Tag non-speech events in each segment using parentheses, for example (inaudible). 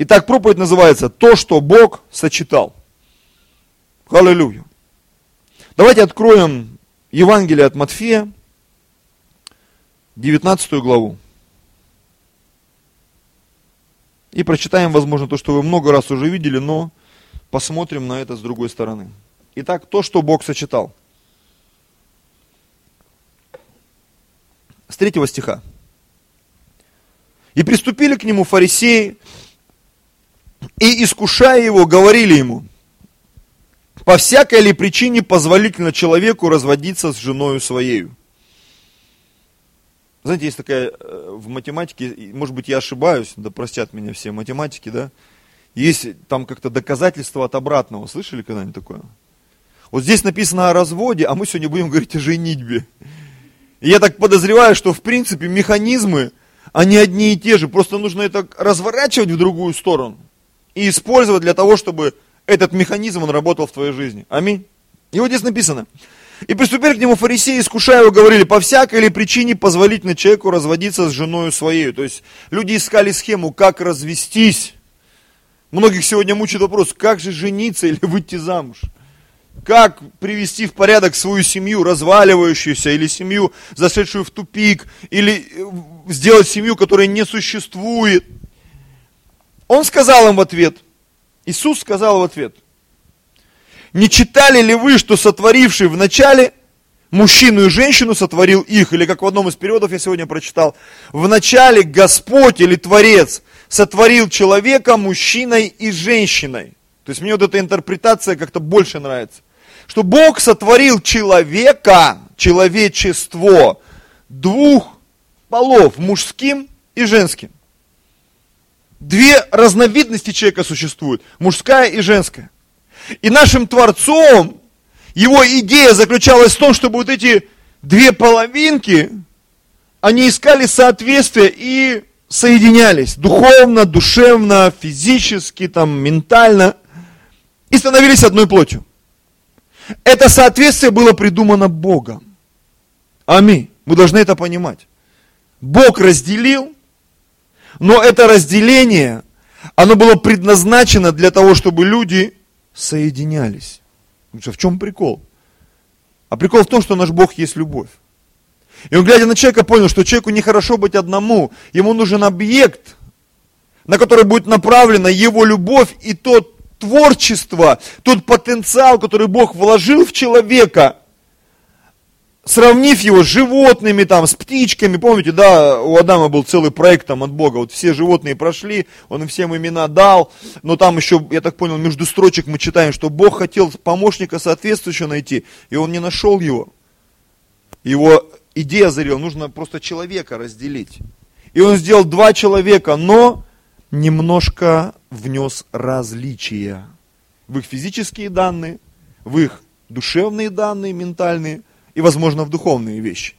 Итак, проповедь называется «То, что Бог сочетал». Аллилуйя. Давайте откроем Евангелие от Матфея, 19 главу. И прочитаем, возможно, то, что вы много раз уже видели, но посмотрим на это с другой стороны. Итак, то, что Бог сочетал. С третьего стиха. И приступили к нему фарисеи, и, искушая его, говорили ему, по всякой ли причине позволительно человеку разводиться с женою своею? Знаете, есть такая э, в математике, может быть, я ошибаюсь, да простят меня все математики, да, есть там как-то доказательство от обратного. Слышали когда-нибудь такое? Вот здесь написано о разводе, а мы сегодня будем говорить о женитьбе. И я так подозреваю, что в принципе механизмы, они одни и те же, просто нужно это разворачивать в другую сторону и использовать для того, чтобы этот механизм, он работал в твоей жизни. Аминь. И вот здесь написано. И приступили к нему фарисеи, искушая его, говорили, по всякой ли причине позволительно человеку разводиться с женой своей. То есть люди искали схему, как развестись. Многих сегодня мучает вопрос, как же жениться или выйти замуж? Как привести в порядок свою семью, разваливающуюся, или семью, зашедшую в тупик, или э, сделать семью, которая не существует. Он сказал им в ответ, Иисус сказал в ответ, не читали ли вы, что сотворивший в начале мужчину и женщину сотворил их, или как в одном из переводов я сегодня прочитал, в начале Господь или Творец сотворил человека мужчиной и женщиной. То есть мне вот эта интерпретация как-то больше нравится. Что Бог сотворил человека, человечество, двух полов, мужским и женским. Две разновидности человека существуют, мужская и женская. И нашим Творцом, его идея заключалась в том, чтобы вот эти две половинки, они искали соответствие и соединялись духовно, душевно, физически, там, ментально, и становились одной плотью. Это соответствие было придумано Богом. Аминь. Мы должны это понимать. Бог разделил, но это разделение, оно было предназначено для того, чтобы люди соединялись. В чем прикол? А прикол в том, что наш Бог есть любовь. И он, глядя на человека, понял, что человеку нехорошо быть одному. Ему нужен объект, на который будет направлена его любовь и тот творчество, тот потенциал, который Бог вложил в человека – сравнив его с животными, там, с птичками, помните, да, у Адама был целый проект там от Бога, вот все животные прошли, он им всем имена дал, но там еще, я так понял, между строчек мы читаем, что Бог хотел помощника соответствующего найти, и он не нашел его. Его идея озарила, нужно просто человека разделить. И он сделал два человека, но немножко внес различия в их физические данные, в их душевные данные, ментальные, и, возможно, в духовные вещи.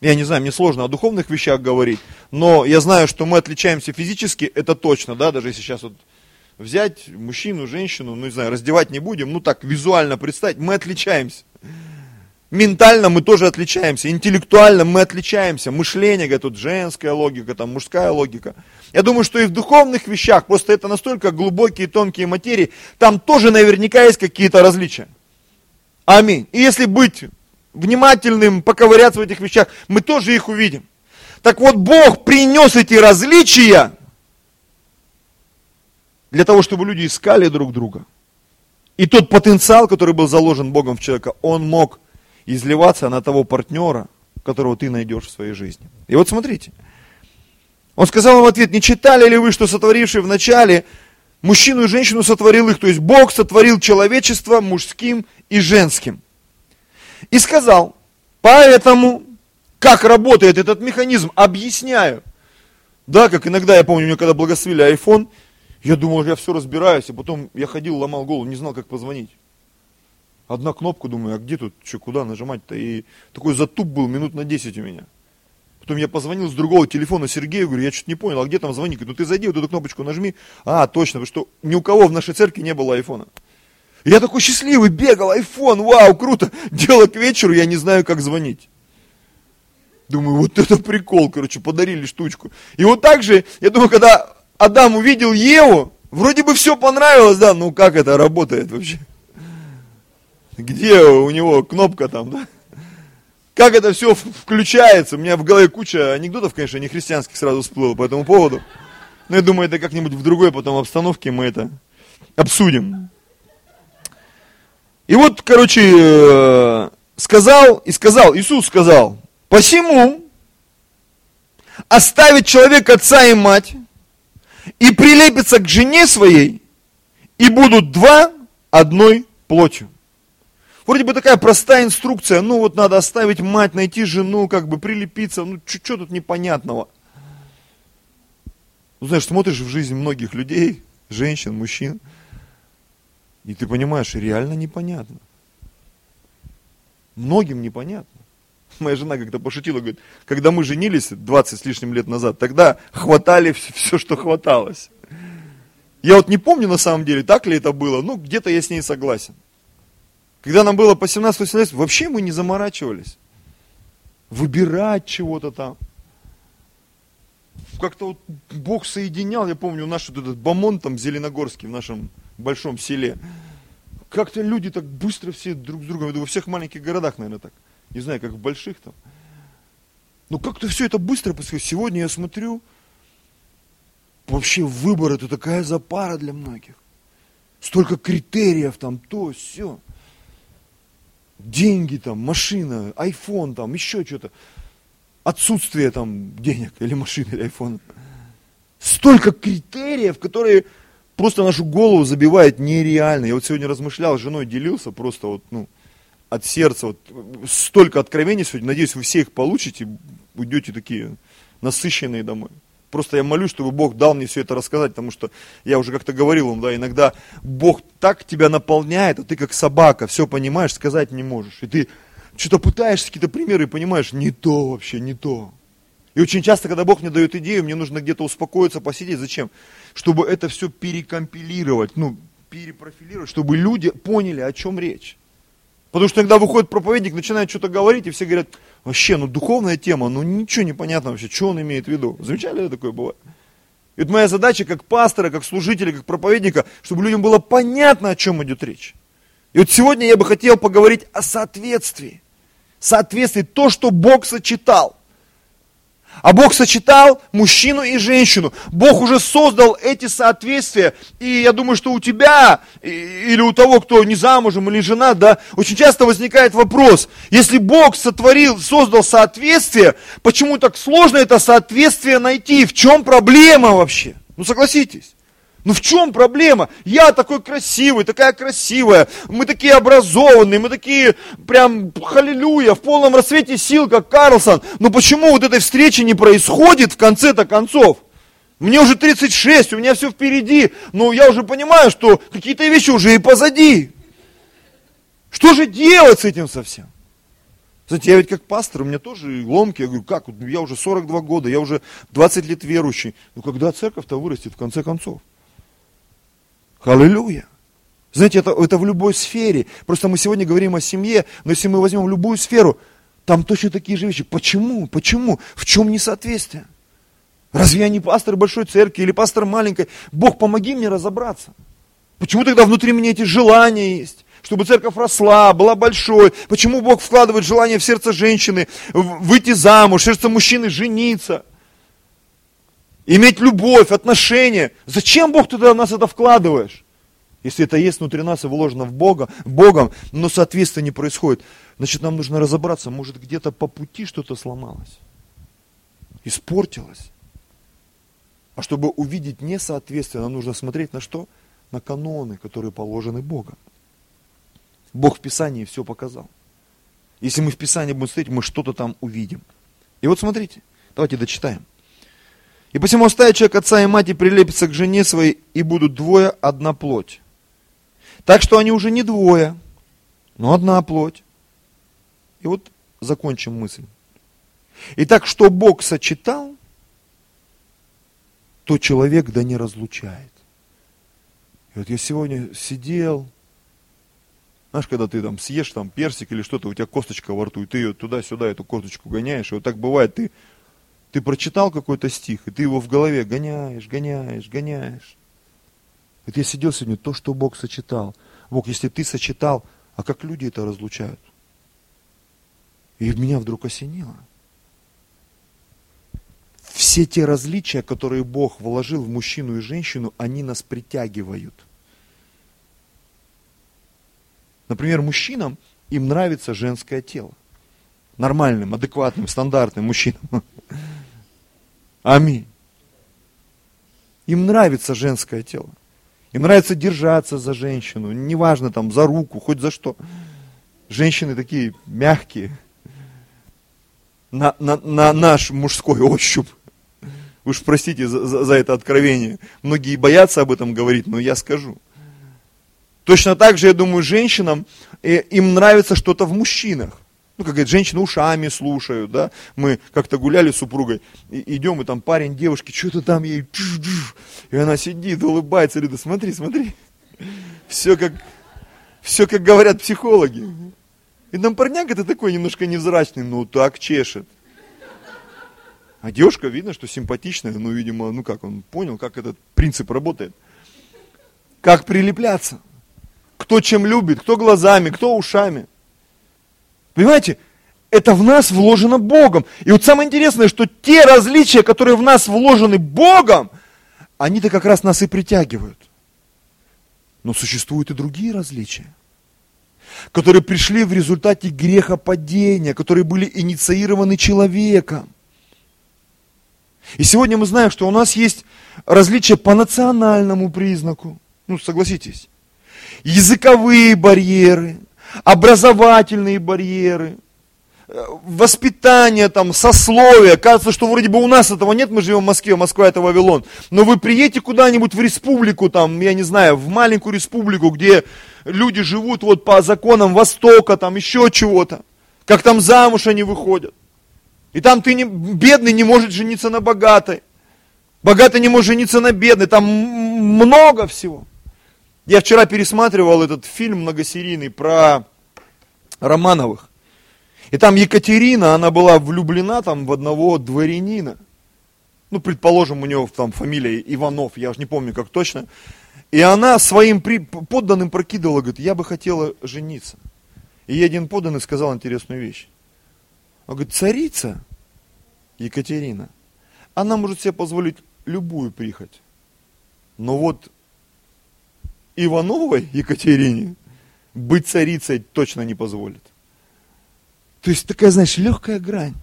Я не знаю, мне сложно о духовных вещах говорить, но я знаю, что мы отличаемся физически, это точно, да, даже если сейчас вот взять мужчину, женщину, ну не знаю, раздевать не будем, ну так визуально представить, мы отличаемся. Ментально мы тоже отличаемся, интеллектуально мы отличаемся, мышление, говорят, тут женская логика, там мужская логика. Я думаю, что и в духовных вещах, просто это настолько глубокие, тонкие материи, там тоже наверняка есть какие-то различия. Аминь. И если быть внимательным, поковыряться в этих вещах, мы тоже их увидим. Так вот, Бог принес эти различия для того, чтобы люди искали друг друга. И тот потенциал, который был заложен Богом в человека, он мог изливаться на того партнера, которого ты найдешь в своей жизни. И вот смотрите. Он сказал им в ответ, не читали ли вы, что сотворивший в начале мужчину и женщину сотворил их, то есть Бог сотворил человечество мужским и женским. И сказал, поэтому, как работает этот механизм, объясняю. Да, как иногда, я помню, мне когда благословили iPhone, я думал, я все разбираюсь, а потом я ходил, ломал голову, не знал, как позвонить. Одна кнопка, думаю, а где тут, что, куда нажимать-то? И такой затуп был минут на 10 у меня. Потом я позвонил с другого телефона Сергею, говорю, я что-то не понял, а где там звоник? Ну ты зайди, вот эту кнопочку нажми. А, точно, потому что ни у кого в нашей церкви не было айфона. Я такой счастливый, бегал, iPhone, вау, круто. Дело к вечеру, я не знаю, как звонить. Думаю, вот это прикол, короче, подарили штучку. И вот так же, я думаю, когда Адам увидел Еву, вроде бы все понравилось, да, ну как это работает вообще? Где у него кнопка там, да? Как это все включается? У меня в голове куча анекдотов, конечно, не христианских сразу всплыло по этому поводу. Но я думаю, это как-нибудь в другой потом обстановке мы это обсудим. И вот, короче, э, сказал и сказал, Иисус сказал, посему оставить человек отца и мать и прилепиться к жене своей, и будут два одной плотью. Вроде бы такая простая инструкция, ну вот надо оставить мать, найти жену, как бы прилепиться, ну что тут непонятного? Ну знаешь, смотришь в жизнь многих людей, женщин, мужчин, и ты понимаешь, реально непонятно. Многим непонятно. Моя жена как-то пошутила, говорит, когда мы женились 20 с лишним лет назад, тогда хватали все, все, что хваталось. Я вот не помню на самом деле, так ли это было, ну где-то я с ней согласен. Когда нам было по 17-18 вообще мы не заморачивались. Выбирать чего-то там. Как-то вот Бог соединял, я помню, наш вот этот Бамон там Зеленогорский в нашем большом селе. Как-то люди так быстро все друг с другом, во всех маленьких городах, наверное, так. Не знаю, как в больших там. Но как-то все это быстро происходит. Сегодня я смотрю, вообще выбор это такая запара для многих. Столько критериев там, то, все деньги там, машина, iPhone там, еще что-то. Отсутствие там денег или машины, или айфона. Столько критериев, которые просто нашу голову забивают нереально. Я вот сегодня размышлял, с женой делился, просто вот, ну, от сердца, вот, столько откровений сегодня. Надеюсь, вы все их получите, уйдете такие насыщенные домой. Просто я молюсь, чтобы Бог дал мне все это рассказать, потому что я уже как-то говорил вам, да, иногда Бог так тебя наполняет, а ты как собака, все понимаешь, сказать не можешь. И ты что-то пытаешься, какие-то примеры, и понимаешь, не то вообще, не то. И очень часто, когда Бог мне дает идею, мне нужно где-то успокоиться, посидеть. Зачем? Чтобы это все перекомпилировать, ну, перепрофилировать, чтобы люди поняли, о чем речь. Потому что иногда выходит проповедник, начинает что-то говорить, и все говорят, вообще, ну духовная тема, ну ничего не понятно вообще, что он имеет в виду. Замечали ли такое бывает? И вот моя задача как пастора, как служителя, как проповедника, чтобы людям было понятно, о чем идет речь. И вот сегодня я бы хотел поговорить о соответствии. Соответствии, то, что Бог сочетал – а Бог сочетал мужчину и женщину. Бог уже создал эти соответствия. И я думаю, что у тебя или у того, кто не замужем или жена, да, очень часто возникает вопрос, если Бог сотворил, создал соответствие, почему так сложно это соответствие найти? В чем проблема вообще? Ну согласитесь. Ну в чем проблема? Я такой красивый, такая красивая, мы такие образованные, мы такие прям халилюя, в полном рассвете сил, как Карлсон. Но почему вот этой встречи не происходит в конце-то концов? Мне уже 36, у меня все впереди, но я уже понимаю, что какие-то вещи уже и позади. Что же делать с этим совсем? Знаете, я ведь как пастор, у меня тоже ломки, я говорю, как, я уже 42 года, я уже 20 лет верующий. Ну когда церковь-то вырастет в конце концов? Аллилуйя. Знаете, это, это в любой сфере. Просто мы сегодня говорим о семье, но если мы возьмем любую сферу, там точно такие же вещи. Почему? Почему? В чем несоответствие? Разве я не пастор большой церкви или пастор маленькой? Бог, помоги мне разобраться. Почему тогда внутри меня эти желания есть? Чтобы церковь росла, была большой. Почему Бог вкладывает желание в сердце женщины выйти замуж, в сердце мужчины жениться? Иметь любовь, отношения. Зачем Бог туда нас это вкладываешь? Если это есть внутри нас и вложено в Бога, Богом, но соответствие не происходит, значит нам нужно разобраться, может где-то по пути что-то сломалось, испортилось. А чтобы увидеть несоответствие, нам нужно смотреть на что? На каноны, которые положены Богом. Бог в Писании все показал. Если мы в Писании будем смотреть, мы что-то там увидим. И вот смотрите, давайте дочитаем. И посему оставит человек отца и мать и прилепится к жене своей, и будут двое одна плоть. Так что они уже не двое, но одна плоть. И вот закончим мысль. Итак, что Бог сочетал, то человек да не разлучает. И вот я сегодня сидел, знаешь, когда ты там съешь там персик или что-то, у тебя косточка во рту, и ты ее туда-сюда, эту косточку гоняешь, и вот так бывает, ты Ты прочитал какой-то стих, и ты его в голове гоняешь, гоняешь, гоняешь. Вот я сидел сегодня, то, что Бог сочетал. Бог, если ты сочетал, а как люди это разлучают? И меня вдруг осенило. Все те различия, которые Бог вложил в мужчину и женщину, они нас притягивают. Например, мужчинам им нравится женское тело. Нормальным, адекватным, стандартным мужчинам. (laughs) Аминь. Им нравится женское тело. Им нравится держаться за женщину, неважно там, за руку, хоть за что. Женщины такие мягкие, на, на, на наш мужской ощупь. Уж простите за, за, за это откровение. Многие боятся об этом говорить, но я скажу. Точно так же, я думаю, женщинам, э, им нравится что-то в мужчинах. Ну, как говорят, женщины ушами слушают, да. Мы как-то гуляли с супругой, и, идем, и там парень девушки, что-то там ей, и она сидит, улыбается, говорит, смотри, смотри. Все как, все как говорят психологи. И там парняга-то такой немножко невзрачный, ну так чешет. А девушка, видно, что симпатичная, ну, видимо, ну как, он понял, как этот принцип работает. Как прилепляться. Кто чем любит, кто глазами, кто ушами. Понимаете, это в нас вложено Богом. И вот самое интересное, что те различия, которые в нас вложены Богом, они-то как раз нас и притягивают. Но существуют и другие различия, которые пришли в результате грехопадения, которые были инициированы человеком. И сегодня мы знаем, что у нас есть различия по национальному признаку. Ну, согласитесь. Языковые барьеры, образовательные барьеры, э, воспитание, там, сословие. Кажется, что вроде бы у нас этого нет, мы живем в Москве, Москва это Вавилон. Но вы приедете куда-нибудь в республику, там, я не знаю, в маленькую республику, где люди живут вот по законам Востока, там еще чего-то. Как там замуж они выходят. И там ты не, бедный не может жениться на богатой. Богатый не может жениться на бедной. Там много всего. Я вчера пересматривал этот фильм многосерийный про Романовых. И там Екатерина, она была влюблена там в одного дворянина. Ну, предположим, у него там фамилия Иванов, я уже не помню как точно. И она своим подданным прокидывала, говорит, я бы хотела жениться. И один подданный сказал интересную вещь. Он говорит, царица Екатерина, она может себе позволить любую прихоть. Но вот Ивановой Екатерине быть царицей точно не позволит. То есть такая, знаешь, легкая грань.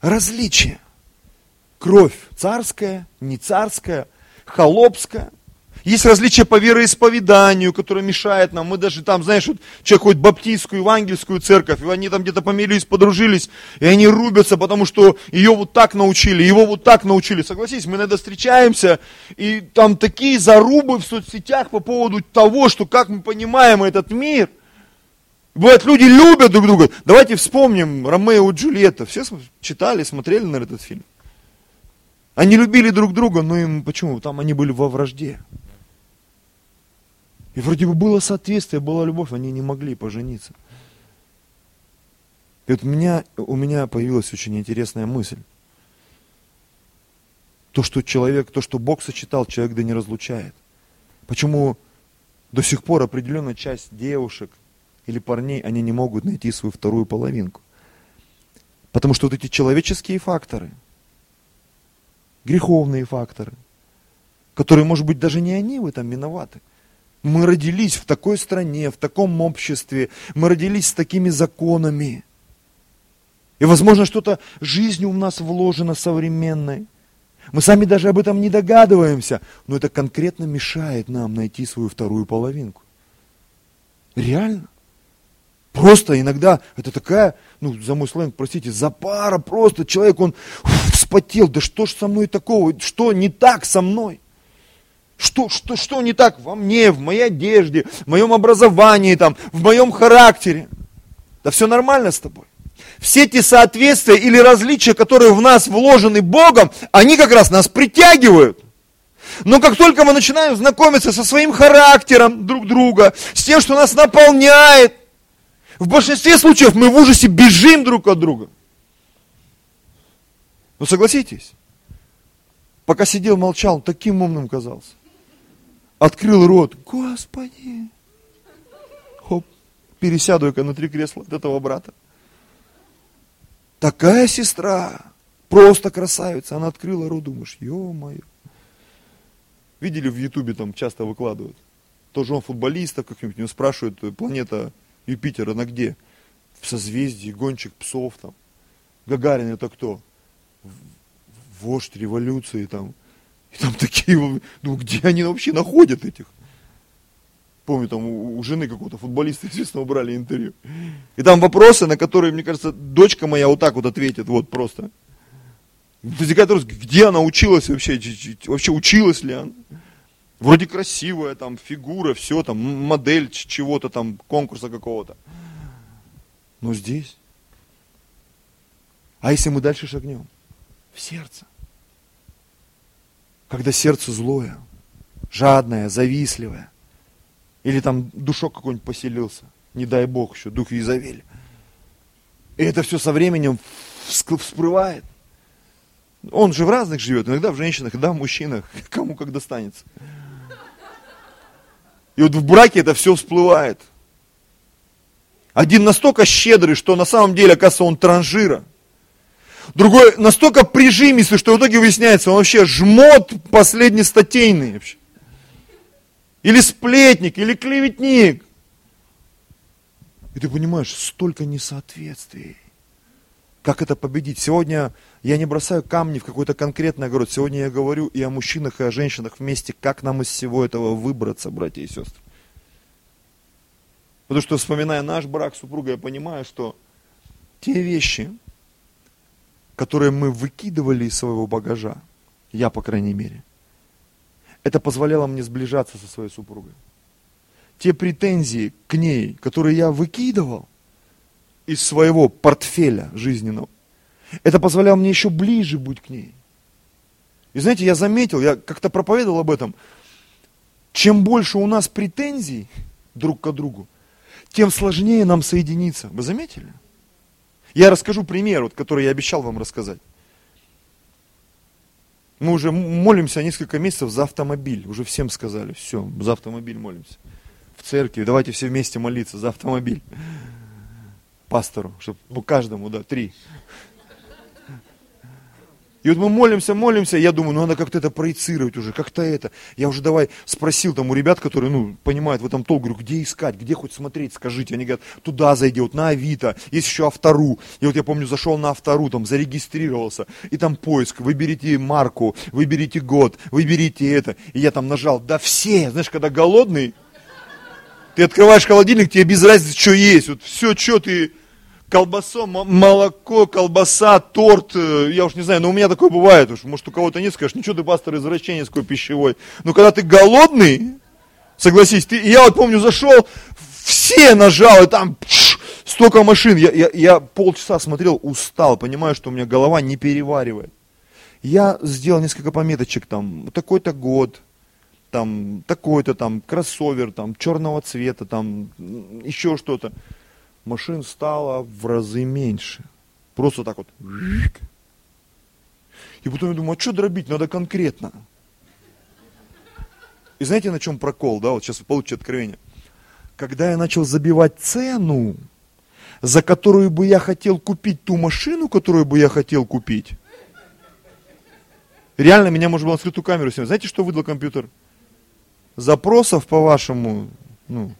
Различие. Кровь царская, не царская, холопская. Есть различия по вероисповеданию, которое мешает нам. Мы даже там, знаешь, вот человек ходит в баптистскую, евангельскую церковь, и они там где-то помирились, подружились, и они рубятся, потому что ее вот так научили, его вот так научили. Согласись, мы иногда встречаемся, и там такие зарубы в соцсетях по поводу того, что как мы понимаем этот мир. Бывает, люди любят друг друга. Давайте вспомним Ромео и Джульетта. Все читали, смотрели на этот фильм. Они любили друг друга, но им почему? Там они были во вражде. И вроде бы было соответствие, была любовь, они не могли пожениться. И вот у меня, у меня появилась очень интересная мысль. То, что человек, то, что Бог сочетал, человек да не разлучает. Почему до сих пор определенная часть девушек или парней, они не могут найти свою вторую половинку. Потому что вот эти человеческие факторы, греховные факторы, которые, может быть, даже не они в этом виноваты, мы родились в такой стране, в таком обществе, мы родились с такими законами. И, возможно, что-то жизнью у нас вложено современной. Мы сами даже об этом не догадываемся, но это конкретно мешает нам найти свою вторую половинку. Реально. Просто иногда это такая, ну, за мой сленг, простите, запара просто. Человек, он вспотел, да что ж со мной такого, что не так со мной? Что, что, что не так во мне, в моей одежде, в моем образовании, там, в моем характере? Да все нормально с тобой. Все эти соответствия или различия, которые в нас вложены Богом, они как раз нас притягивают. Но как только мы начинаем знакомиться со своим характером друг друга, с тем, что нас наполняет, в большинстве случаев мы в ужасе бежим друг от друга. Ну согласитесь, пока сидел, молчал, таким умным казался. Открыл рот, Господи, хоп, пересяду-ка на три кресла от этого брата. Такая сестра, просто красавица, она открыла рот, думаешь, ё-моё. Видели в Ютубе там часто выкладывают? Тоже он футболистов каких-нибудь, него спрашивают, планета Юпитер, она где? В созвездии, гонщик псов там. Гагарин это кто? Вождь революции там. И там такие, ну где они вообще находят этих? Помню, там у, жены какого-то футболиста, (laughs) естественно, убрали интервью. И там вопросы, на которые, мне кажется, дочка моя вот так вот ответит, вот просто. Где она училась вообще? Вообще училась ли она? Вроде красивая там фигура, все там, модель чего-то там, конкурса какого-то. Но здесь. А если мы дальше шагнем? В сердце. Когда сердце злое, жадное, завистливое. Или там душок какой-нибудь поселился. Не дай бог еще, дух Изавель. И это все со временем всплывает. Он же в разных живет, иногда в женщинах, иногда в мужчинах, (laughs) кому как достанется. И вот в браке это все всплывает. Один настолько щедрый, что на самом деле, оказывается, он транжира. Другой настолько прижимистый, что в итоге выясняется, он вообще жмот последний статейный вообще. Или сплетник, или клеветник. И ты понимаешь, столько несоответствий. Как это победить? Сегодня я не бросаю камни в какой-то конкретный огород. Сегодня я говорю и о мужчинах, и о женщинах вместе, как нам из всего этого выбраться, братья и сестры. Потому что, вспоминая наш брак супруга, я понимаю, что те вещи, которые мы выкидывали из своего багажа, я, по крайней мере, это позволяло мне сближаться со своей супругой. Те претензии к ней, которые я выкидывал из своего портфеля жизненного, это позволяло мне еще ближе быть к ней. И знаете, я заметил, я как-то проповедовал об этом, чем больше у нас претензий друг к другу, тем сложнее нам соединиться. Вы заметили? Я расскажу пример, вот, который я обещал вам рассказать. Мы уже молимся несколько месяцев за автомобиль. Уже всем сказали, все, за автомобиль молимся. В церкви, давайте все вместе молиться за автомобиль. Пастору, чтобы по каждому, да, три. И вот мы молимся, молимся, я думаю, ну надо как-то это проецировать уже, как-то это. Я уже давай спросил там у ребят, которые, ну, понимают в этом толк, говорю, где искать, где хоть смотреть, скажите. Они говорят, туда зайди, вот на Авито, есть еще Автору. И вот я помню, зашел на Автору, там зарегистрировался, и там поиск, выберите марку, выберите год, выберите это. И я там нажал, да все, знаешь, когда голодный, ты открываешь холодильник, тебе без разницы, что есть. Вот все, что ты колбасо, молоко, колбаса, торт, э, я уж не знаю, но у меня такое бывает уж, может у кого-то нет, скажешь, ничего ты, пастор, извращенец такой пищевой. Но когда ты голодный, согласись, ты, я вот помню, зашел, все нажал, и там пш, столько машин, я, я, я полчаса смотрел, устал, понимаю, что у меня голова не переваривает. Я сделал несколько пометочек, там, такой-то год, там, такой-то там, кроссовер, там, черного цвета, там, еще что-то машин стало в разы меньше. Просто так вот. И потом я думаю, а что дробить, надо конкретно. И знаете, на чем прокол, да, вот сейчас вы получите откровение. Когда я начал забивать цену, за которую бы я хотел купить ту машину, которую бы я хотел купить, реально меня можно было на скрытую камеру снимать. Знаете, что выдал компьютер? Запросов, по-вашему, ну,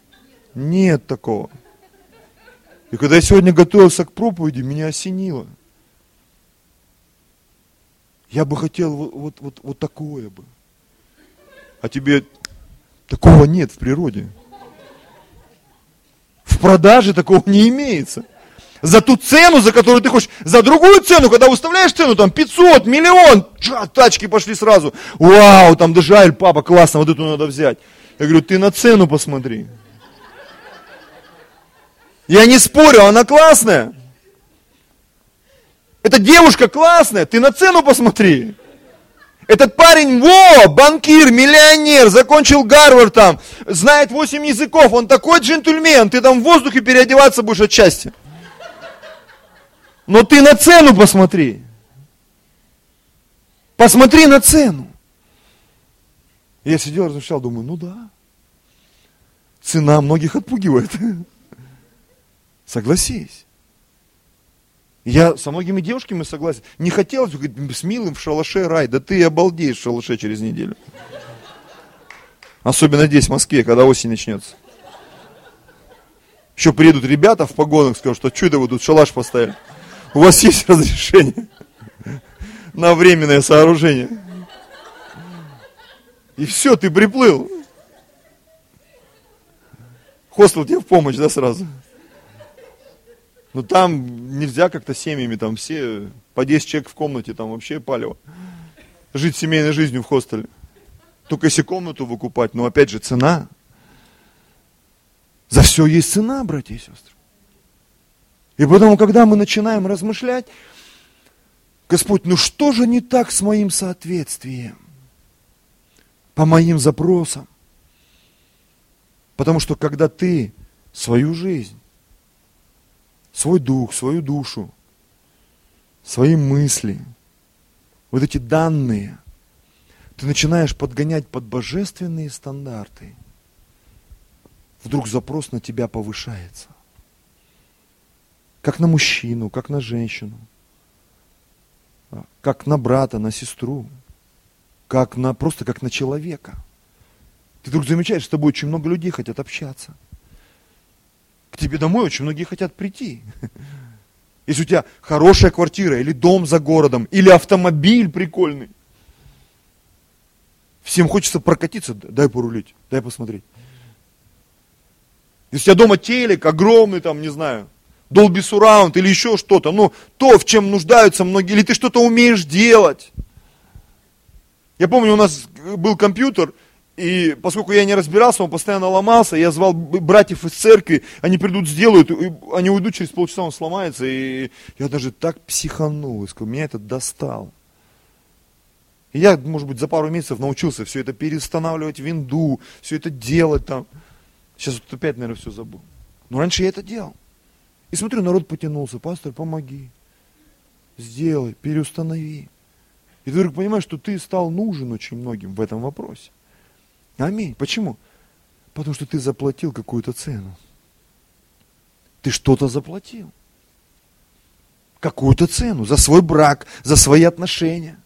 нет такого. И когда я сегодня готовился к проповеди, меня осенило. Я бы хотел вот, вот, вот, вот такое бы. А тебе такого нет в природе. В продаже такого не имеется. За ту цену, за которую ты хочешь, за другую цену, когда выставляешь цену, там 500, миллион, ча, тачки пошли сразу. Вау, там даже Аль, папа, классно, вот эту надо взять. Я говорю, ты на цену посмотри. Я не спорю, она классная. Эта девушка классная, ты на цену посмотри. Этот парень, во, банкир, миллионер, закончил Гарвард там, знает 8 языков, он такой джентльмен, ты там в воздухе переодеваться будешь отчасти. Но ты на цену посмотри. Посмотри на цену. Я сидел, размышлял, думаю, ну да. Цена многих отпугивает. (laughs) Согласись. Я со многими девушками согласен. Не хотелось говорить, с милым в шалаше рай. Да ты обалдеешь в шалаше через неделю. Особенно здесь, в Москве, когда осень начнется. Еще приедут ребята в погонах, скажут, что это вы тут шалаш поставили. У вас есть (laughs) разрешение на временное сооружение. И все, ты приплыл. Хостел тебе в помощь, да, сразу? Ну там нельзя как-то семьями, там все по 10 человек в комнате, там вообще палево. Жить семейной жизнью в хостеле. Только если комнату выкупать, но опять же цена. За все есть цена, братья и сестры. И поэтому, когда мы начинаем размышлять, Господь, ну что же не так с моим соответствием? По моим запросам. Потому что когда ты свою жизнь, свой дух, свою душу, свои мысли, вот эти данные, ты начинаешь подгонять под божественные стандарты, вдруг запрос на тебя повышается. Как на мужчину, как на женщину, как на брата, на сестру, как на, просто как на человека. Ты вдруг замечаешь, что с тобой очень много людей хотят общаться – к тебе домой очень многие хотят прийти. (laughs) Если у тебя хорошая квартира, или дом за городом, или автомобиль прикольный. Всем хочется прокатиться, дай порулить, дай посмотреть. Если у тебя дома телек огромный, там, не знаю, Dolby Surround или еще что-то, ну, то, в чем нуждаются многие, или ты что-то умеешь делать. Я помню, у нас был компьютер, и поскольку я не разбирался, он постоянно ломался, я звал братьев из церкви, они придут, сделают, они уйдут через полчаса, он сломается. И я даже так психанул, и сказал, меня это достал. И я, может быть, за пару месяцев научился все это переустанавливать винду, все это делать там. Сейчас вот опять, наверное, все забыл. Но раньше я это делал. И смотрю, народ потянулся, пастор, помоги, сделай, переустанови. И ты вдруг понимаешь, что ты стал нужен очень многим в этом вопросе. Аминь. Почему? Потому что ты заплатил какую-то цену. Ты что-то заплатил. Какую-то цену за свой брак, за свои отношения.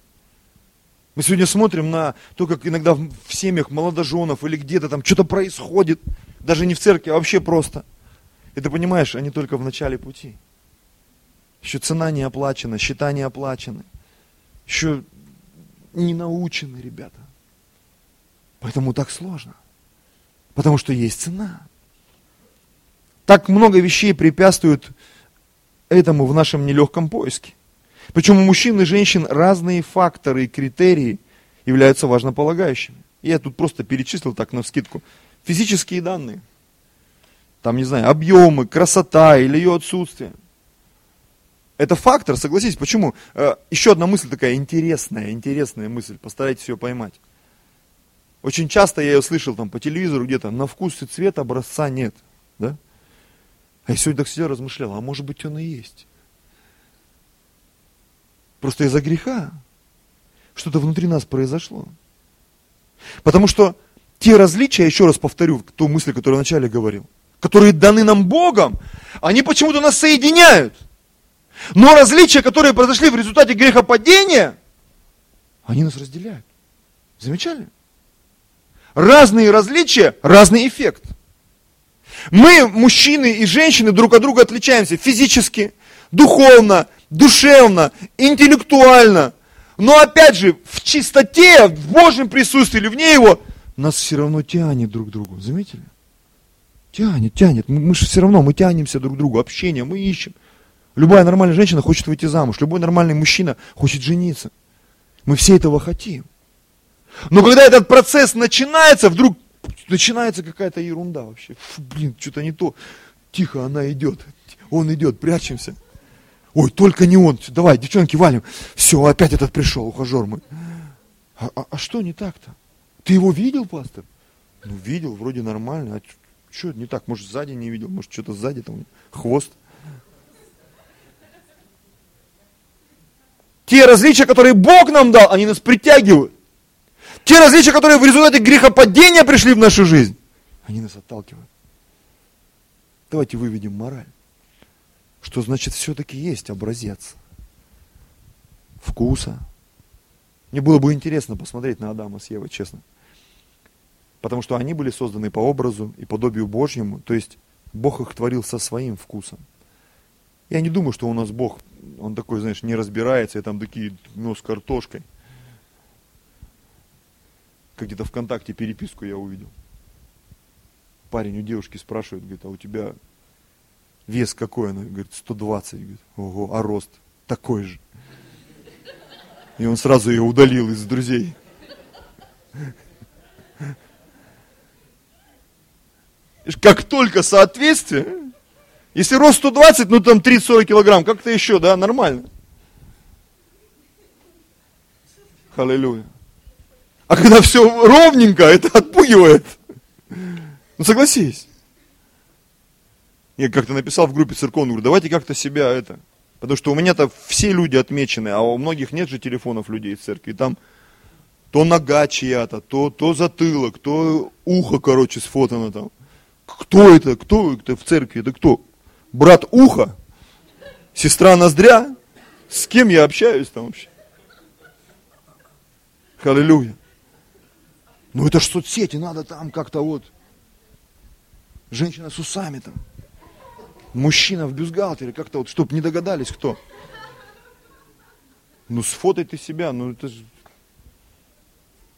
Мы сегодня смотрим на то, как иногда в семьях молодоженов или где-то там что-то происходит, даже не в церкви, а вообще просто. И ты понимаешь, они только в начале пути. Еще цена не оплачена, счета не оплачены. Еще не научены ребята. Поэтому так сложно. Потому что есть цена. Так много вещей препятствуют этому в нашем нелегком поиске. Причем у мужчин и женщин разные факторы и критерии являются важнополагающими. Я тут просто перечислил так на вскидку. Физические данные. Там, не знаю, объемы, красота или ее отсутствие. Это фактор, согласитесь. Почему? Э, еще одна мысль такая интересная, интересная мысль. Постарайтесь ее поймать. Очень часто я ее слышал там по телевизору где-то, на вкус и цвет образца нет. Да? А я сегодня так сидел, размышлял, а может быть он и есть. Просто из-за греха что-то внутри нас произошло. Потому что те различия, еще раз повторю, ту мысль, которую вначале говорил, которые даны нам Богом, они почему-то нас соединяют. Но различия, которые произошли в результате грехопадения, они нас разделяют. Замечали? Разные различия, разный эффект. Мы, мужчины и женщины, друг от друга отличаемся физически, духовно, душевно, интеллектуально. Но опять же, в чистоте, в Божьем присутствии или вне его, нас все равно тянет друг к другу. Заметили? Тянет, тянет. Мы, мы же все равно, мы тянемся друг к другу, общение, мы ищем. Любая нормальная женщина хочет выйти замуж, любой нормальный мужчина хочет жениться. Мы все этого хотим. Но когда этот процесс начинается, вдруг начинается какая-то ерунда вообще. Фу, блин, что-то не то. Тихо, она идет. Он идет, прячемся. Ой, только не он. Давай, девчонки, валим. Все, опять этот пришел, ухажер мой. А, а, а что не так-то? Ты его видел, пастор? Ну, видел, вроде нормально. А что не так? Может, сзади не видел? Может, что-то сзади там хвост? Те различия, которые Бог нам дал, они нас притягивают. Те различия, которые в результате грехопадения пришли в нашу жизнь, они нас отталкивают. Давайте выведем мораль. Что значит все-таки есть образец вкуса. Мне было бы интересно посмотреть на Адама с Евой, честно. Потому что они были созданы по образу и подобию Божьему. То есть Бог их творил со своим вкусом. Я не думаю, что у нас Бог, он такой, знаешь, не разбирается, и там такие, ну, с картошкой. Как где-то ВКонтакте переписку я увидел. Парень у девушки спрашивает, говорит, а у тебя вес какой? Она говорит, 120. Говорит, ого, а рост такой же. И он сразу ее удалил из друзей. Как только соответствие, если рост 120, ну там 30-40 килограмм, как-то еще, да, нормально. Аллилуйя. А когда все ровненько, это отпугивает. Ну согласись. Я как-то написал в группе церковную, говорю, давайте как-то себя это. Потому что у меня-то все люди отмечены, а у многих нет же телефонов людей из церкви. И там то нога чья-то, то, то затылок, то ухо, короче, сфотано там. Кто это? Кто это в церкви? Это кто? Брат ухо? Сестра ноздря? С кем я общаюсь там вообще? Аллилуйя. Ну это ж соцсети, надо там как-то вот. Женщина с усами там. Мужчина в бюстгальтере, как-то вот, чтобы не догадались, кто. Ну сфотай ты себя, ну это же...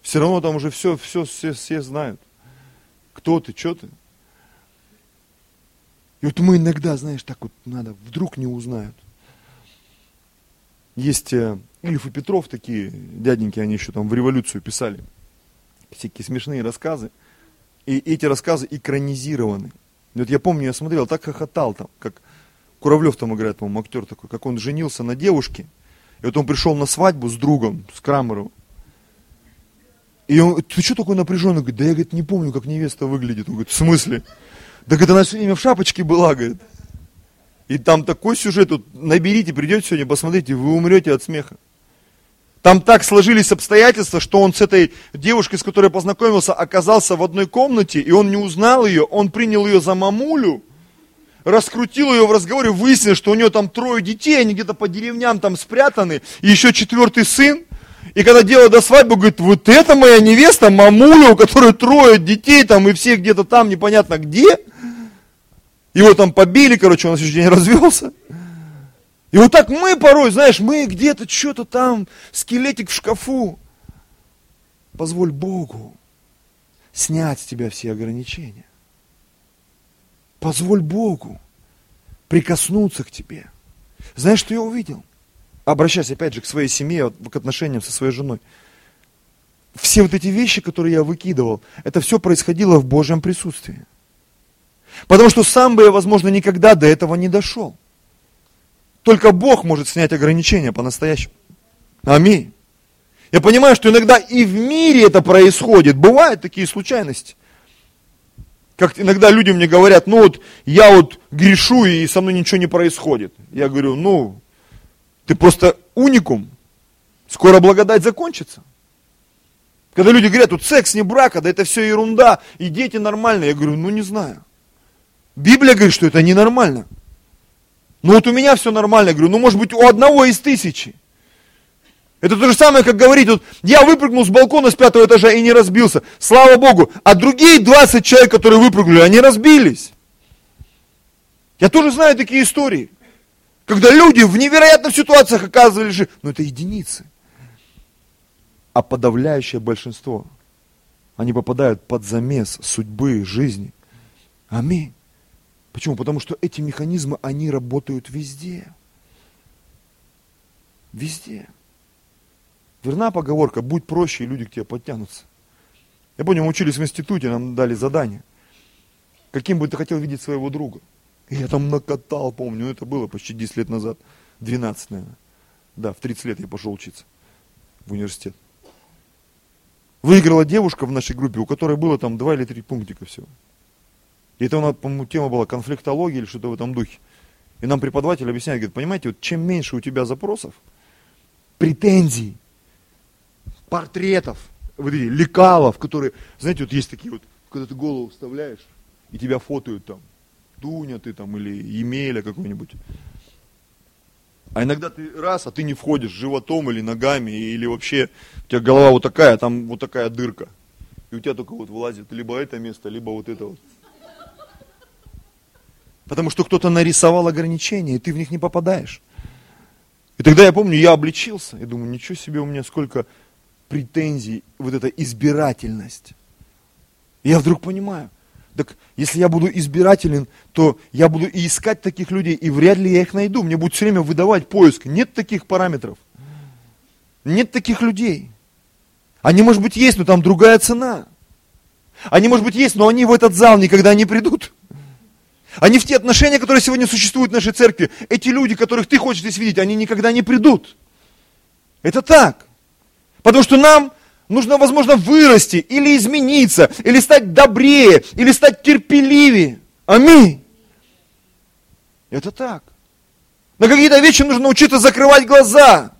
Все равно там уже все, все, все, все знают. Кто ты, что ты. И вот мы иногда, знаешь, так вот надо, вдруг не узнают. Есть э, Ильф и Петров такие, дяденьки, они еще там в революцию писали всякие смешные рассказы. И эти рассказы экранизированы. Вот я помню, я смотрел, так хохотал там, как Куравлев там играет, по-моему, актер такой, как он женился на девушке, и вот он пришел на свадьбу с другом, с Крамеровым. И он, ты что такой напряженный? Говорит, да я, говорит, не помню, как невеста выглядит. Он говорит, в смысле? Так это она все время в шапочке была, говорит. И там такой сюжет, вот наберите, придете сегодня, посмотрите, вы умрете от смеха. Там так сложились обстоятельства, что он с этой девушкой, с которой познакомился, оказался в одной комнате, и он не узнал ее, он принял ее за мамулю, раскрутил ее в разговоре, выяснилось, что у нее там трое детей, они где-то по деревням там спрятаны, и еще четвертый сын. И когда дело до свадьбы, говорит, вот это моя невеста, мамуля, у которой трое детей там, и все где-то там непонятно где. Его там побили, короче, он на следующий день (laughs) развелся. И вот так мы порой, знаешь, мы где-то что-то там, скелетик в шкафу. Позволь Богу снять с тебя все ограничения. Позволь Богу прикоснуться к тебе. Знаешь, что я увидел? Обращаясь опять же к своей семье, к отношениям со своей женой. Все вот эти вещи, которые я выкидывал, это все происходило в Божьем присутствии. Потому что сам бы я, возможно, никогда до этого не дошел. Только Бог может снять ограничения по-настоящему. Аминь. Я понимаю, что иногда и в мире это происходит. Бывают такие случайности. Как иногда люди мне говорят, ну вот я вот грешу и со мной ничего не происходит. Я говорю, ну, ты просто уникум. Скоро благодать закончится. Когда люди говорят, тут секс не брака, да это все ерунда, и дети нормальные. Я говорю, ну не знаю. Библия говорит, что это ненормально. Ну вот у меня все нормально. Я говорю, ну может быть у одного из тысячи. Это то же самое, как говорить, вот я выпрыгнул с балкона с пятого этажа и не разбился. Слава Богу. А другие 20 человек, которые выпрыгнули, они разбились. Я тоже знаю такие истории. Когда люди в невероятных ситуациях оказывались но это единицы. А подавляющее большинство, они попадают под замес судьбы, жизни. Аминь. Почему? Потому что эти механизмы, они работают везде. Везде. Верна поговорка, будь проще, и люди к тебе подтянутся. Я помню, мы учились в институте, нам дали задание. Каким бы ты хотел видеть своего друга? И я там накатал, помню, это было почти 10 лет назад, 12, наверное. Да, в 30 лет я пошел учиться в университет. Выиграла девушка в нашей группе, у которой было там 2 или 3 пунктика всего. И это, по-моему, тема была конфликтология или что-то в этом духе. И нам преподаватель объясняет, говорит, понимаете, вот чем меньше у тебя запросов, претензий, портретов, вот эти лекалов, которые, знаете, вот есть такие вот, когда ты голову вставляешь, и тебя фотают там, Дуня ты там, или Емеля какой-нибудь. А иногда ты раз, а ты не входишь животом или ногами, или вообще у тебя голова вот такая, а там вот такая дырка. И у тебя только вот вылазит либо это место, либо вот это вот. Потому что кто-то нарисовал ограничения, и ты в них не попадаешь. И тогда я помню, я обличился. Я думаю, ничего себе у меня сколько претензий, вот эта избирательность. И я вдруг понимаю, так если я буду избирателен, то я буду и искать таких людей, и вряд ли я их найду. Мне будет все время выдавать поиск. Нет таких параметров. Нет таких людей. Они, может быть, есть, но там другая цена. Они, может быть, есть, но они в этот зал никогда не придут. Они в те отношения, которые сегодня существуют в нашей церкви, эти люди, которых ты хочешь здесь видеть, они никогда не придут. Это так. Потому что нам нужно, возможно, вырасти, или измениться, или стать добрее, или стать терпеливее. Аминь. Это так. На какие-то вещи нужно научиться закрывать глаза.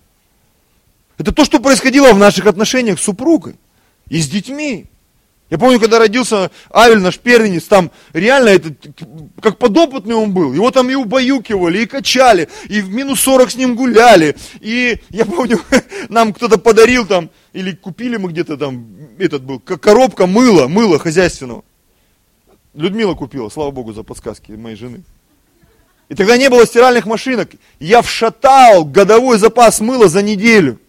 Это то, что происходило в наших отношениях с супругой и с детьми. Я помню, когда родился Авель, наш первенец, там реально это, как подопытный он был. Его там и убаюкивали, и качали, и в минус 40 с ним гуляли. И я помню, (laughs) нам кто-то подарил там, или купили мы где-то там, этот был, коробка мыла, мыла хозяйственного. Людмила купила, слава богу, за подсказки моей жены. И тогда не было стиральных машинок. Я вшатал годовой запас мыла за неделю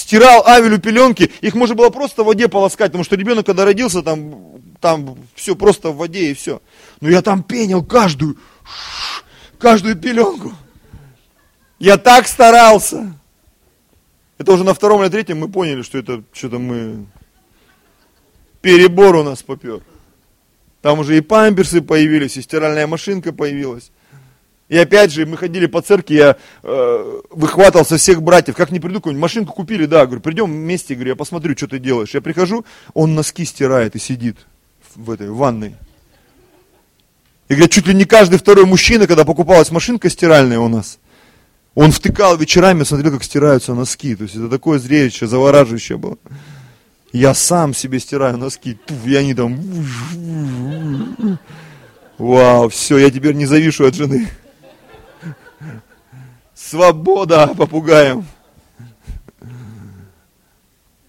стирал Авелю пеленки, их можно было просто в воде полоскать, потому что ребенок, когда родился, там, там все просто в воде и все. Но я там пенил каждую, каждую пеленку. Я так старался. Это уже на втором или третьем мы поняли, что это что-то мы... Перебор у нас попер. Там уже и памперсы появились, и стиральная машинка появилась. И опять же, мы ходили по церкви, я э, выхватывал со всех братьев, как не приду, какую-нибудь машинку купили, да, говорю, придем вместе, говорю, я посмотрю, что ты делаешь. Я прихожу, он носки стирает и сидит в этой ванной. И говорят, чуть ли не каждый второй мужчина, когда покупалась машинка стиральная у нас, он втыкал вечерами, смотрел, как стираются носки. То есть это такое зрелище, завораживающее было. Я сам себе стираю носки, туф, и они там... Вау, все, я теперь не завишу от жены. Свобода попугаем.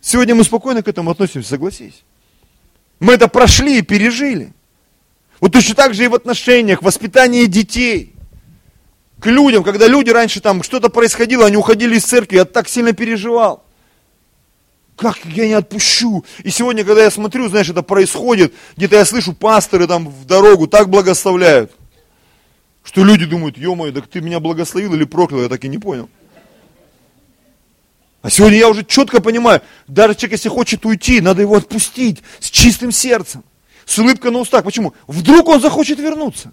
Сегодня мы спокойно к этому относимся, согласись. Мы это прошли и пережили. Вот точно так же и в отношениях, воспитании детей. К людям, когда люди раньше там что-то происходило, они уходили из церкви, я так сильно переживал. Как я не отпущу? И сегодня, когда я смотрю, знаешь, это происходит, где-то я слышу, пасторы там в дорогу так благословляют. Что люди думают, ё-моё, так ты меня благословил или проклял, я так и не понял. А сегодня я уже четко понимаю, даже человек, если хочет уйти, надо его отпустить с чистым сердцем, с улыбкой на устах. Почему? Вдруг он захочет вернуться.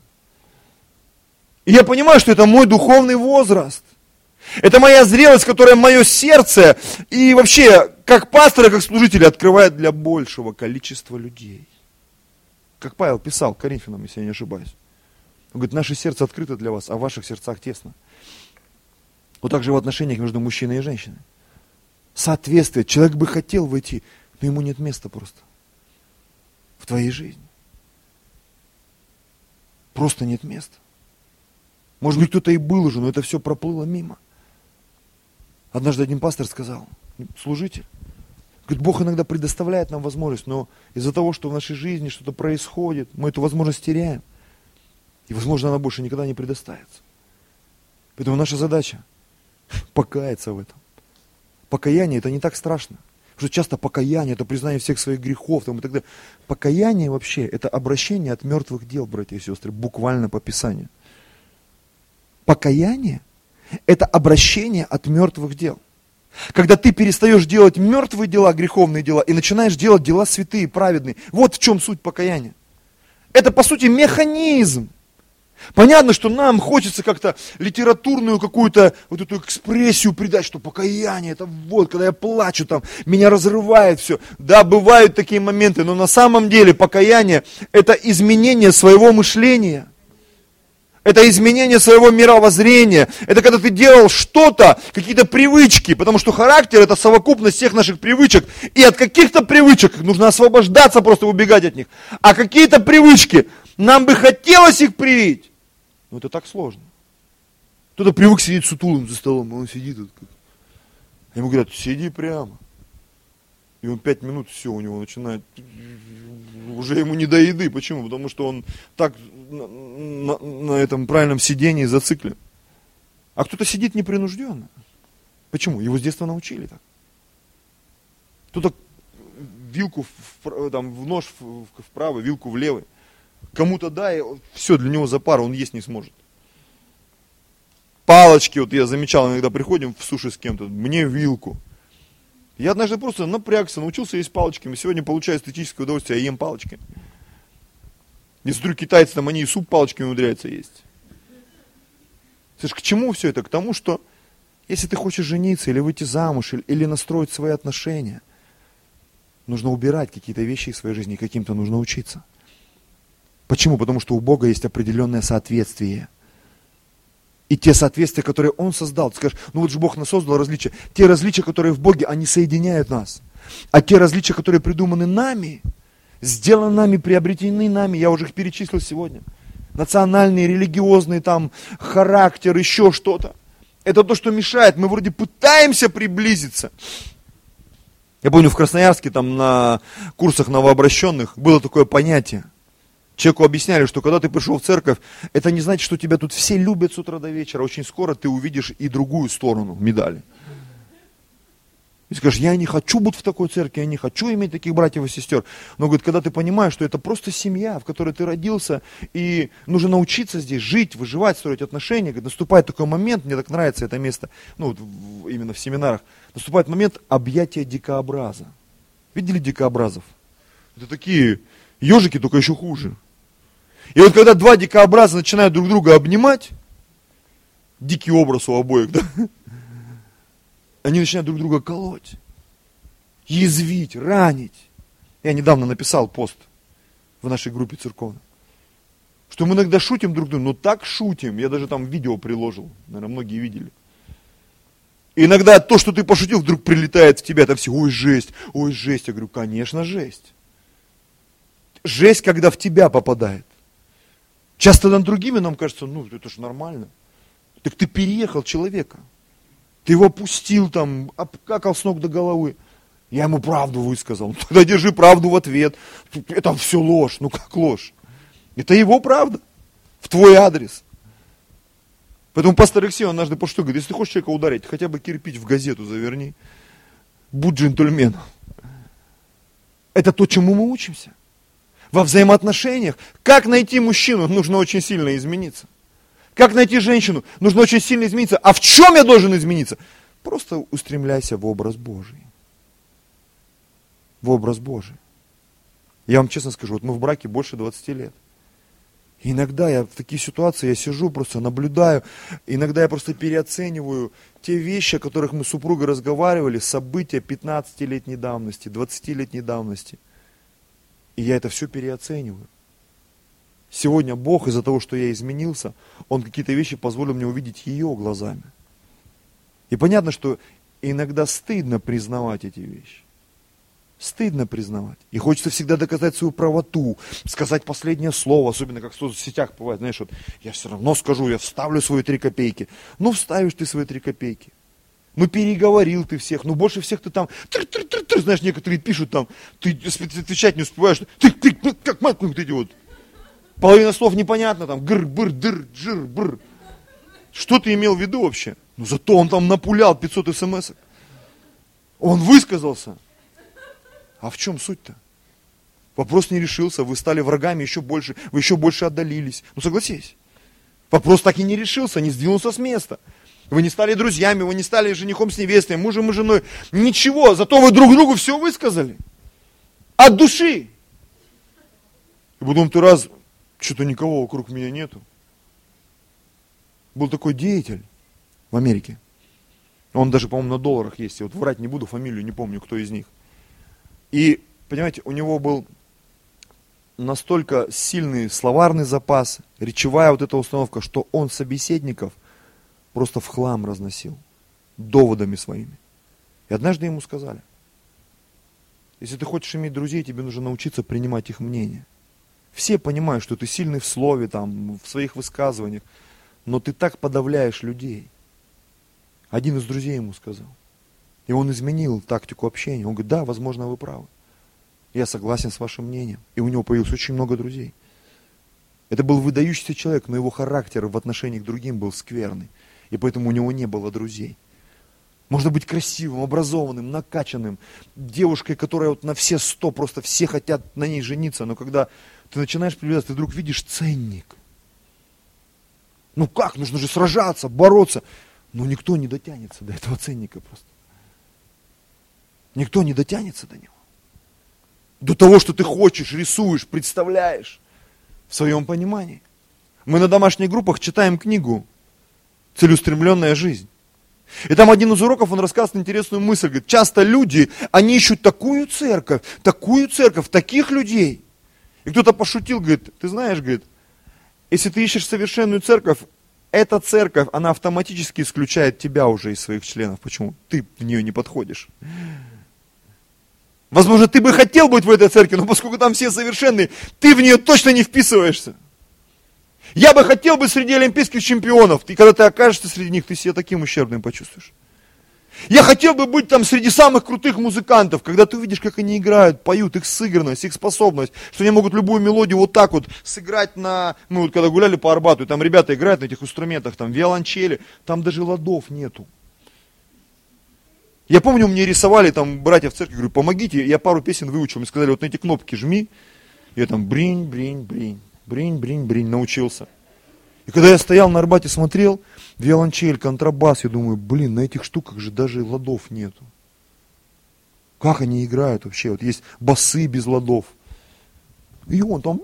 И я понимаю, что это мой духовный возраст. Это моя зрелость, которая мое сердце и вообще, как пастора, как служителя, открывает для большего количества людей. Как Павел писал Коринфянам, если я не ошибаюсь. Он говорит, наше сердце открыто для вас, а в ваших сердцах тесно. Вот так же в отношениях между мужчиной и женщиной. Соответствие. Человек бы хотел войти, но ему нет места просто. В твоей жизни. Просто нет места. Может быть, кто-то и был уже, но это все проплыло мимо. Однажды один пастор сказал, служитель, говорит, Бог иногда предоставляет нам возможность, но из-за того, что в нашей жизни что-то происходит, мы эту возможность теряем. И, возможно, она больше никогда не предоставится. Поэтому наша задача (laughs) покаяться в этом. Покаяние это не так страшно. Потому что часто покаяние это признание всех своих грехов там, и так далее. Покаяние вообще это обращение от мертвых дел, братья и сестры, буквально по Писанию. Покаяние это обращение от мертвых дел. Когда ты перестаешь делать мертвые дела, греховные дела, и начинаешь делать дела святые, праведные. Вот в чем суть покаяния. Это, по сути, механизм, Понятно, что нам хочется как-то литературную какую-то вот эту экспрессию придать, что покаяние, это вот, когда я плачу, там, меня разрывает все. Да, бывают такие моменты, но на самом деле покаяние – это изменение своего мышления. Это изменение своего мировоззрения. Это когда ты делал что-то, какие-то привычки. Потому что характер это совокупность всех наших привычек. И от каких-то привычек нужно освобождаться, просто убегать от них. А какие-то привычки, нам бы хотелось их привить. Но это так сложно. Кто-то привык сидеть сутулым за столом, а он сидит. Вот как. Ему говорят, сиди прямо. И он пять минут, все, у него начинает, уже ему не до еды. Почему? Потому что он так на, на, на этом правильном сидении зациклен. А кто-то сидит непринужденно. Почему? Его с детства научили так. Кто-то вилку в, там, в нож вправо, вилку в Кому-то дай, все, для него за пару, он есть не сможет. Палочки, вот я замечал, иногда приходим в суши с кем-то, мне вилку. Я однажды просто напрягся, научился есть палочками. Сегодня получаю эстетическое удовольствие, я ем палочки. Я смотрю, китайцы там, они и суп палочками умудряются есть. Слышь, к чему все это? К тому, что если ты хочешь жениться или выйти замуж, или, или настроить свои отношения, нужно убирать какие-то вещи из своей жизни, каким-то нужно учиться. Почему? Потому что у Бога есть определенное соответствие – и те соответствия, которые Он создал. Ты скажешь, ну вот же Бог нас создал различия. Те различия, которые в Боге, они соединяют нас. А те различия, которые придуманы нами, сделаны нами, приобретены нами, я уже их перечислил сегодня. Национальные, религиозные, там, характер, еще что-то. Это то, что мешает. Мы вроде пытаемся приблизиться. Я помню, в Красноярске, там, на курсах новообращенных было такое понятие – Человеку объясняли, что когда ты пришел в церковь, это не значит, что тебя тут все любят с утра до вечера. Очень скоро ты увидишь и другую сторону медали. И скажешь, я не хочу быть в такой церкви, я не хочу иметь таких братьев и сестер. Но, говорит, когда ты понимаешь, что это просто семья, в которой ты родился, и нужно научиться здесь жить, выживать, строить отношения, говорит, наступает такой момент, мне так нравится это место, ну, вот именно в семинарах, наступает момент объятия дикообраза. Видели дикообразов? Это такие ежики, только еще хуже. И вот когда два дикообраза начинают друг друга обнимать, дикий образ у обоих, да, они начинают друг друга колоть, язвить, ранить. Я недавно написал пост в нашей группе церковной, что мы иногда шутим друг друга, но так шутим, я даже там видео приложил, наверное, многие видели. И иногда то, что ты пошутил, вдруг прилетает в тебя, там все, ой, жесть, ой, жесть. Я говорю, конечно, жесть. Жесть, когда в тебя попадает. Часто над другими нам кажется, ну, это же нормально. Так ты переехал человека. Ты его пустил там, обкакал с ног до головы. Я ему правду высказал. Ну, (laughs) тогда держи правду в ответ. Это все ложь. Ну как ложь? Это его правда. В твой адрес. Поэтому пастор Алексей, однажды по говорит, если ты хочешь человека ударить, хотя бы кирпич в газету заверни. Будь джентльменом. Это то, чему мы учимся во взаимоотношениях. Как найти мужчину? Нужно очень сильно измениться. Как найти женщину? Нужно очень сильно измениться. А в чем я должен измениться? Просто устремляйся в образ Божий. В образ Божий. Я вам честно скажу, вот мы в браке больше 20 лет. Иногда я в такие ситуации, я сижу, просто наблюдаю, иногда я просто переоцениваю те вещи, о которых мы с супругой разговаривали, события 15-летней давности, 20-летней давности. И я это все переоцениваю. Сегодня Бог из-за того, что я изменился, Он какие-то вещи позволил мне увидеть ее глазами. И понятно, что иногда стыдно признавать эти вещи. Стыдно признавать. И хочется всегда доказать свою правоту, сказать последнее слово, особенно как в соцсетях бывает, знаешь, вот я все равно скажу, я вставлю свои три копейки. Ну, вставишь ты свои три копейки. Ну, переговорил ты всех, ну, больше всех ты там, тр -тр -тр -тр, знаешь, некоторые пишут там, ты отвечать не успеваешь, ты, ты, ну, как мать, эти вот. Половина слов непонятно, там, гр, бр, дыр, джир, бр. Что ты имел в виду вообще? Ну, зато он там напулял 500 смс -ок. Он высказался. А в чем суть-то? Вопрос не решился, вы стали врагами еще больше, вы еще больше отдалились. Ну, согласись. Вопрос так и не решился, не сдвинулся с места. Вы не стали друзьями, вы не стали женихом с невестой, мужем и женой. Ничего, зато вы друг другу все высказали. От души. И потом ты раз, что-то никого вокруг меня нету. Был такой деятель в Америке. Он даже, по-моему, на долларах есть. Я вот врать не буду, фамилию не помню, кто из них. И, понимаете, у него был настолько сильный словарный запас, речевая вот эта установка, что он собеседников просто в хлам разносил доводами своими. И однажды ему сказали, если ты хочешь иметь друзей, тебе нужно научиться принимать их мнение. Все понимают, что ты сильный в слове, там, в своих высказываниях, но ты так подавляешь людей. Один из друзей ему сказал. И он изменил тактику общения. Он говорит, да, возможно, вы правы. Я согласен с вашим мнением. И у него появилось очень много друзей. Это был выдающийся человек, но его характер в отношении к другим был скверный. И поэтому у него не было друзей. Можно быть красивым, образованным, накачанным, девушкой, которая вот на все сто, просто все хотят на ней жениться, но когда ты начинаешь приближаться, ты вдруг видишь ценник. Ну как, нужно же сражаться, бороться. Но никто не дотянется до этого ценника просто. Никто не дотянется до него. До того, что ты хочешь, рисуешь, представляешь в своем понимании. Мы на домашних группах читаем книгу «Целеустремленная жизнь». И там один из уроков, он рассказывает интересную мысль. Говорит, часто люди, они ищут такую церковь, такую церковь, таких людей. И кто-то пошутил, говорит, ты знаешь, говорит, если ты ищешь совершенную церковь, эта церковь, она автоматически исключает тебя уже из своих членов. Почему? Ты в нее не подходишь. Возможно, ты бы хотел быть в этой церкви, но поскольку там все совершенные, ты в нее точно не вписываешься. Я бы хотел быть среди олимпийских чемпионов. И когда ты окажешься среди них, ты себя таким ущербным почувствуешь. Я хотел бы быть там среди самых крутых музыкантов, когда ты увидишь, как они играют, поют, их сыгранность, их способность, что они могут любую мелодию вот так вот сыграть на... Мы вот когда гуляли по Арбату, и там ребята играют на этих инструментах, там виолончели, там даже ладов нету. Я помню, мне рисовали там братья в церкви, говорю, помогите, я пару песен выучил, мне сказали, вот на эти кнопки жми, я там бринь, бринь, бринь. Бринь, бринь, бринь, научился. И когда я стоял на Арбате, смотрел, виолончель, контрабас, я думаю, блин, на этих штуках же даже ладов нету. Как они играют вообще? Вот есть басы без ладов. И он там...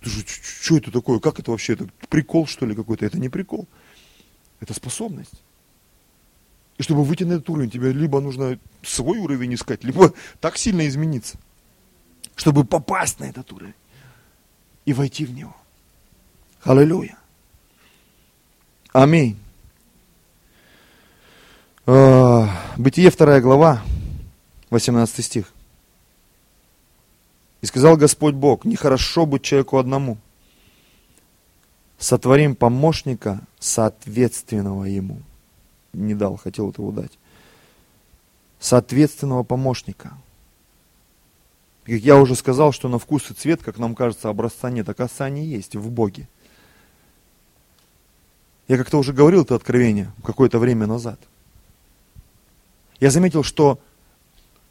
Что это такое? Как это вообще? Это прикол, что ли, какой-то? Это не прикол. Это способность. И чтобы выйти на этот уровень, тебе либо нужно свой уровень искать, либо (laughs) так сильно измениться, чтобы попасть на этот уровень и войти в него. Аллилуйя. Аминь. А, Бытие 2 глава, 18 стих. И сказал Господь Бог, нехорошо быть человеку одному. Сотворим помощника, соответственного ему. Не дал, хотел этого дать. Соответственного помощника – я уже сказал, что на вкус и цвет, как нам кажется, образца нет, оказывается, они есть в Боге. Я как-то уже говорил это откровение какое-то время назад. Я заметил, что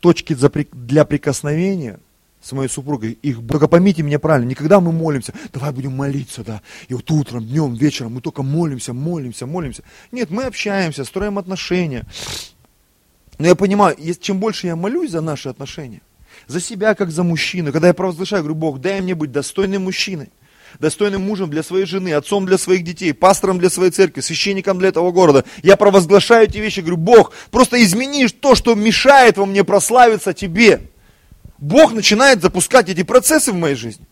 точки для прикосновения с моей супругой, их, только поймите меня правильно, никогда мы молимся, давай будем молиться, да, и вот утром, днем, вечером мы только молимся, молимся, молимся. Нет, мы общаемся, строим отношения. Но я понимаю, чем больше я молюсь за наши отношения, за себя, как за мужчину. Когда я провозглашаю, говорю, Бог, дай мне быть достойным мужчиной, достойным мужем для своей жены, отцом для своих детей, пастором для своей церкви, священником для этого города. Я провозглашаю эти вещи, говорю, Бог, просто измени то, что мешает во мне прославиться Тебе. Бог начинает запускать эти процессы в моей жизни.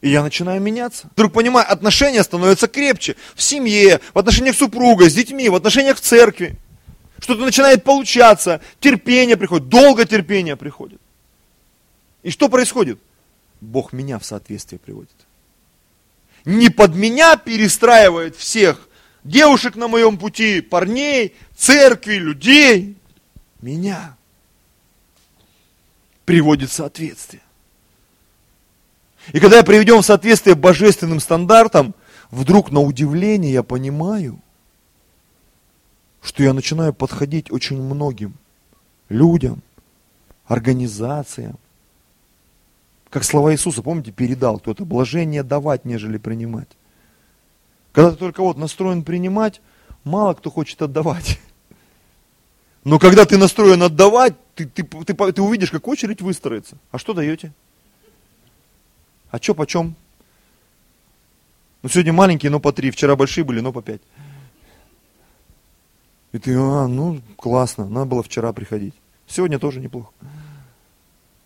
И я начинаю меняться. Вдруг понимаю, отношения становятся крепче. В семье, в отношениях с супругой, с детьми, в отношениях в церкви. Что-то начинает получаться, терпение приходит, долго терпение приходит. И что происходит? Бог меня в соответствие приводит. Не под меня перестраивает всех девушек на моем пути, парней, церкви, людей. Меня приводит в соответствие. И когда я приведем в соответствие божественным стандартам, вдруг на удивление я понимаю, что я начинаю подходить очень многим людям, организациям, как слова Иисуса, помните, передал кто-то, блажение давать, нежели принимать. Когда ты только вот настроен принимать, мало кто хочет отдавать. (laughs) Но когда ты настроен отдавать, ты, ты, ты, ты увидишь, как очередь выстроится. А что даете? А что почем? Ну, сегодня маленькие, но по три. Вчера большие были, но по пять. И ты, а, ну, классно, надо было вчера приходить. Сегодня тоже неплохо.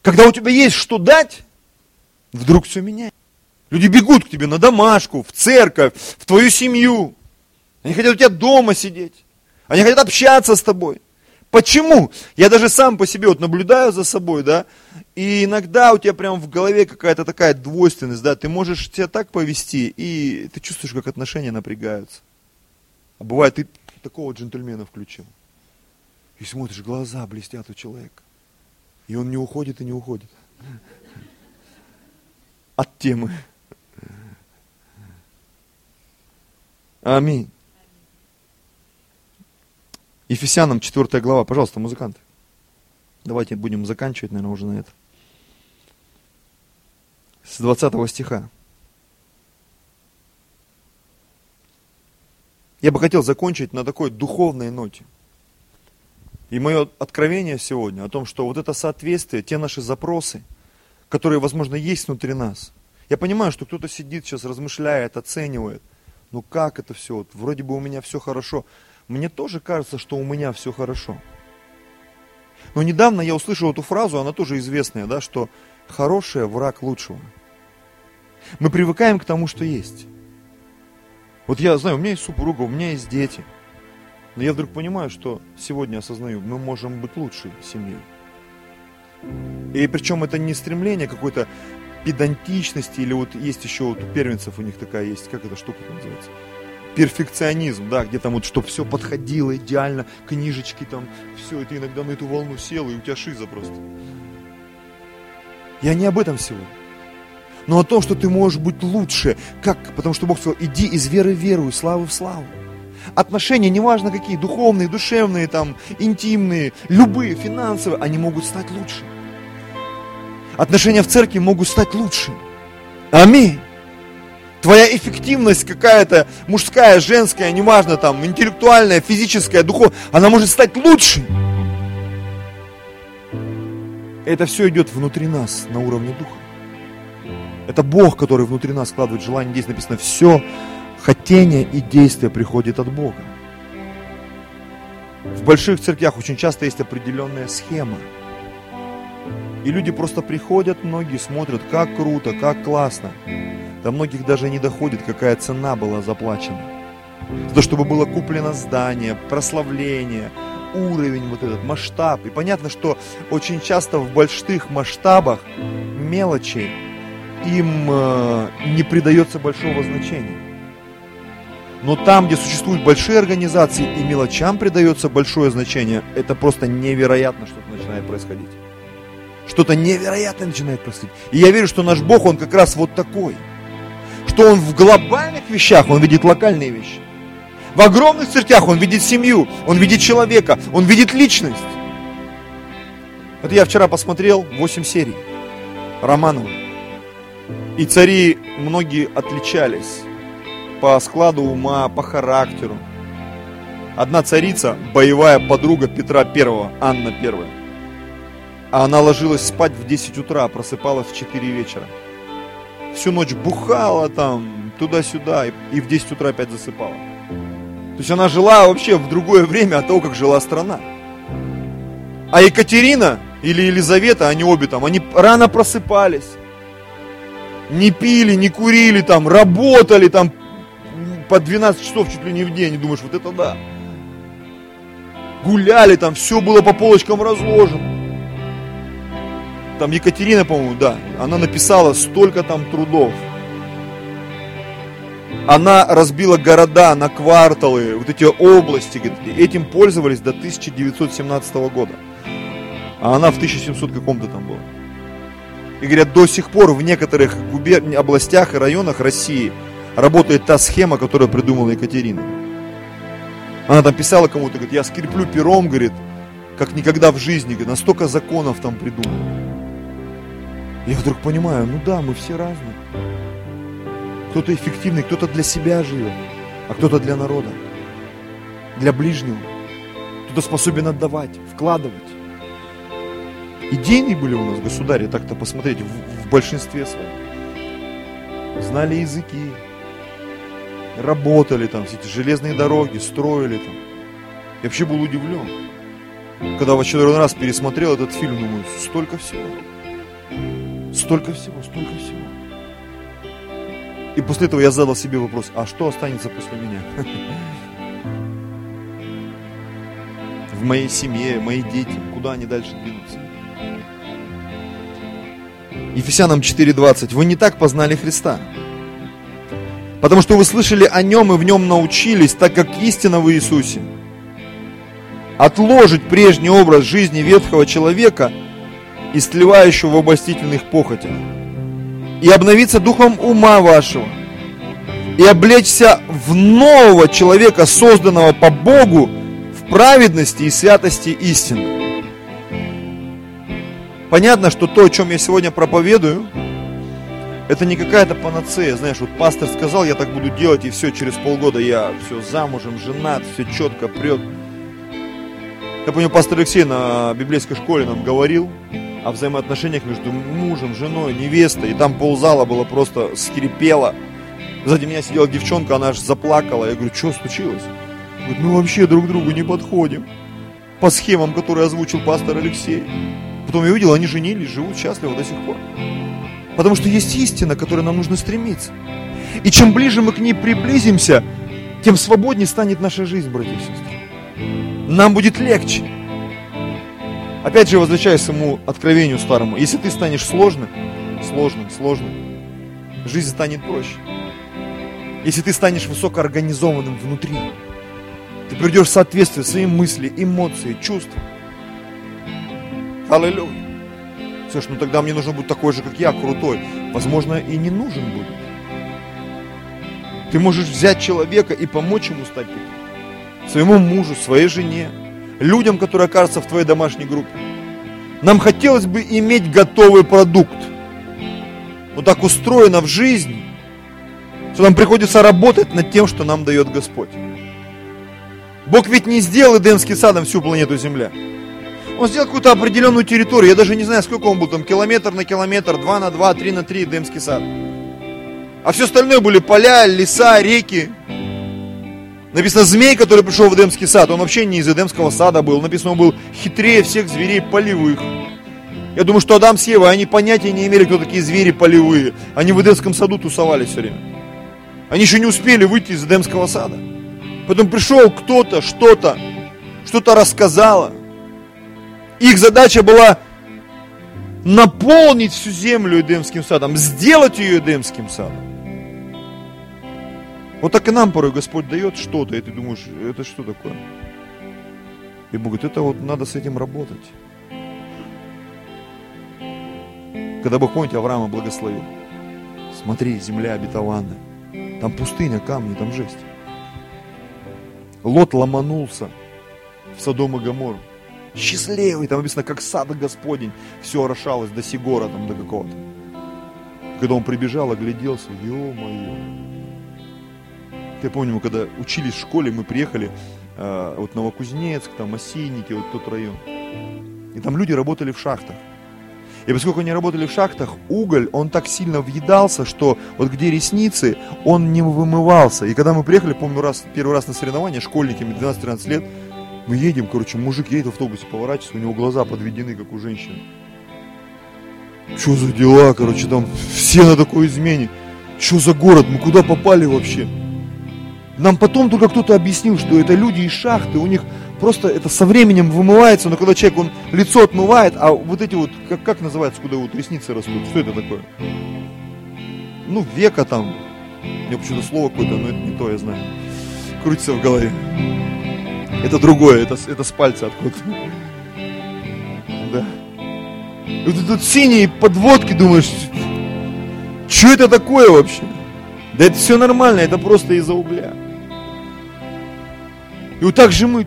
Когда у тебя есть что дать, вдруг все меняет. Люди бегут к тебе на домашку, в церковь, в твою семью. Они хотят у тебя дома сидеть. Они хотят общаться с тобой. Почему? Я даже сам по себе вот наблюдаю за собой, да, и иногда у тебя прям в голове какая-то такая двойственность, да, ты можешь себя так повести, и ты чувствуешь, как отношения напрягаются. А бывает, ты такого джентльмена включил. И смотришь, глаза блестят у человека. И он не уходит и не уходит. От темы. Аминь. Ефесянам 4 глава. Пожалуйста, музыканты. Давайте будем заканчивать, наверное, уже на это. С 20 стиха. Я бы хотел закончить на такой духовной ноте. И мое откровение сегодня о том, что вот это соответствие, те наши запросы, которые, возможно, есть внутри нас. Я понимаю, что кто-то сидит сейчас, размышляет, оценивает. Ну как это все? Вот, вроде бы у меня все хорошо. Мне тоже кажется, что у меня все хорошо. Но недавно я услышал эту фразу, она тоже известная, да, что хорошее враг лучшего. Мы привыкаем к тому, что есть. Вот я знаю, у меня есть супруга, у меня есть дети. Но я вдруг понимаю, что сегодня осознаю, мы можем быть лучшей семьей. И причем это не стремление какой-то педантичности, или вот есть еще вот у первенцев у них такая есть, как эта штука называется? перфекционизм, да, где там вот, чтобы все подходило идеально, книжечки там, все, и ты иногда на эту волну сел, и у тебя шиза просто. Я не об этом сегодня. Но о том, что ты можешь быть лучше. Как? Потому что Бог сказал, иди из веры в веру, и славы в славу. Отношения, неважно какие, духовные, душевные, там, интимные, любые, финансовые, они могут стать лучше. Отношения в церкви могут стать лучше. Аминь. Твоя эффективность какая-то мужская, женская, неважно там, интеллектуальная, физическая, духовная, она может стать лучше. Это все идет внутри нас, на уровне духа. Это Бог, который внутри нас складывает желание. Здесь написано, все хотение и действие приходит от Бога. В больших церквях очень часто есть определенная схема. И люди просто приходят, многие смотрят, как круто, как классно. До многих даже не доходит, какая цена была заплачена. За то, чтобы было куплено здание, прославление, уровень вот этот, масштаб. И понятно, что очень часто в больших масштабах мелочи им э, не придается большого значения. Но там, где существуют большие организации и мелочам придается большое значение, это просто невероятно что-то начинает происходить. Что-то невероятное начинает происходить. И я верю, что наш Бог, Он как раз вот такой – что он в глобальных вещах, он видит локальные вещи. В огромных церквях он видит семью, он видит человека, он видит личность. Это я вчера посмотрел 8 серий Романова. И цари многие отличались по складу ума, по характеру. Одна царица, боевая подруга Петра Первого, Анна Первая. А она ложилась спать в 10 утра, просыпалась в 4 вечера всю ночь бухала там, туда-сюда, и, и в 10 утра опять засыпала. То есть она жила вообще в другое время от того, как жила страна. А Екатерина или Елизавета, они обе там, они рано просыпались. Не пили, не курили там, работали там по 12 часов чуть ли не в день. И думаешь, вот это да. Гуляли там, все было по полочкам разложено там Екатерина, по-моему, да, она написала столько там трудов. Она разбила города на кварталы, вот эти области, этим пользовались до 1917 года. А она в 1700 каком-то там была. И говорят, до сих пор в некоторых губер... областях и районах России работает та схема, которую придумала Екатерина. Она там писала кому-то, говорит, я скреплю пером, говорит, как никогда в жизни, говорит, настолько законов там придумал. Я вдруг понимаю, ну да, мы все разные. Кто-то эффективный, кто-то для себя живет, а кто-то для народа, для ближнего. Кто-то способен отдавать, вкладывать. Идейные были у нас государи, так-то посмотреть, в, в большинстве своем. Знали языки, работали там, все эти железные дороги, строили там. Я вообще был удивлен. Когда в очередной раз пересмотрел этот фильм, думаю, столько всего. Столько всего, столько всего. И после этого я задал себе вопрос, а что останется после меня? (laughs) В моей семье, мои дети, куда они дальше двинутся? Ефесянам 4.20. Вы не так познали Христа. Потому что вы слышали о Нем и в Нем научились, так как истина в Иисусе. Отложить прежний образ жизни ветхого человека, истлевающего в обостительных похотях, и обновиться духом ума вашего, и облечься в нового человека, созданного по Богу, в праведности и святости истины. Понятно, что то, о чем я сегодня проповедую, это не какая-то панацея, знаешь, вот пастор сказал, я так буду делать, и все, через полгода я все замужем, женат, все четко прет. Я помню, пастор Алексей на библейской школе нам говорил о взаимоотношениях между мужем, женой, невестой, и там ползала было просто скрипело. Сзади меня сидела девчонка, она аж заплакала. Я говорю, что случилось? Говорит, мы вообще друг другу не подходим. По схемам, которые озвучил пастор Алексей. Потом я увидел, они женились, живут счастливо до сих пор. Потому что есть истина, к которой нам нужно стремиться. И чем ближе мы к ней приблизимся, тем свободнее станет наша жизнь, братья и сестры. Нам будет легче. Опять же, возвращаясь к своему откровению старому, если ты станешь сложным, сложным, сложным, жизнь станет проще. Если ты станешь высокоорганизованным внутри, ты придешь в соответствие своим мысли, эмоции, чувства. Аллилуйя. Слушай, ну тогда мне нужно будет такой же, как я, крутой. Возможно, и не нужен будет. Ты можешь взять человека и помочь ему стать таким. Своему мужу, своей жене, людям, которые окажутся в твоей домашней группе. Нам хотелось бы иметь готовый продукт. Но так устроено в жизни, что нам приходится работать над тем, что нам дает Господь. Бог ведь не сделал Эдемский садом всю планету Земля. Он сделал какую-то определенную территорию. Я даже не знаю, сколько он был там, километр на километр, два на два, три на три Эдемский сад. А все остальное были поля, леса, реки. Написано, змей, который пришел в Эдемский сад, он вообще не из Эдемского сада был. Написано, он был хитрее всех зверей полевых. Я думаю, что Адам с Евой, они понятия не имели, кто такие звери полевые. Они в Эдемском саду тусовались все время. Они еще не успели выйти из Эдемского сада. Потом пришел кто-то, что-то, что-то рассказало. Их задача была наполнить всю землю Эдемским садом, сделать ее Эдемским садом. Вот так и нам порой Господь дает что-то, и ты думаешь, это что такое? И Бог говорит, это вот надо с этим работать. Когда Бог, помните, Авраама благословил. Смотри, земля обетованная. Там пустыня, камни, там жесть. Лот ломанулся в Содом и Гоморру счастливый, там написано, как сад Господень, все орошалось до Сигора, там, до какого-то. Когда он прибежал, огляделся, ё-моё. Я помню, мы когда учились в школе, мы приехали, э, вот Новокузнецк, там, Осинники, вот тот район. И там люди работали в шахтах. И поскольку они работали в шахтах, уголь, он так сильно въедался, что вот где ресницы, он не вымывался. И когда мы приехали, помню, раз, первый раз на соревнования, школьниками 12-13 лет, мы едем, короче, мужик едет в автобусе, поворачивается, у него глаза подведены, как у женщины. Что за дела, короче, там все на такой измене. Что за город, мы куда попали вообще? Нам потом только кто-то объяснил, что это люди из шахты, у них просто это со временем вымывается, но когда человек, он лицо отмывает, а вот эти вот, как, как называется, куда вот ресницы растут, что это такое? Ну, века там, мне почему-то слово какое-то, но это не то, я знаю. Крутится в голове. Это другое, это, это с пальца откуда-то. Да. И вот тут синие подводки, думаешь, что это такое вообще? Да это все нормально, это просто из-за угля. И вот так же мы,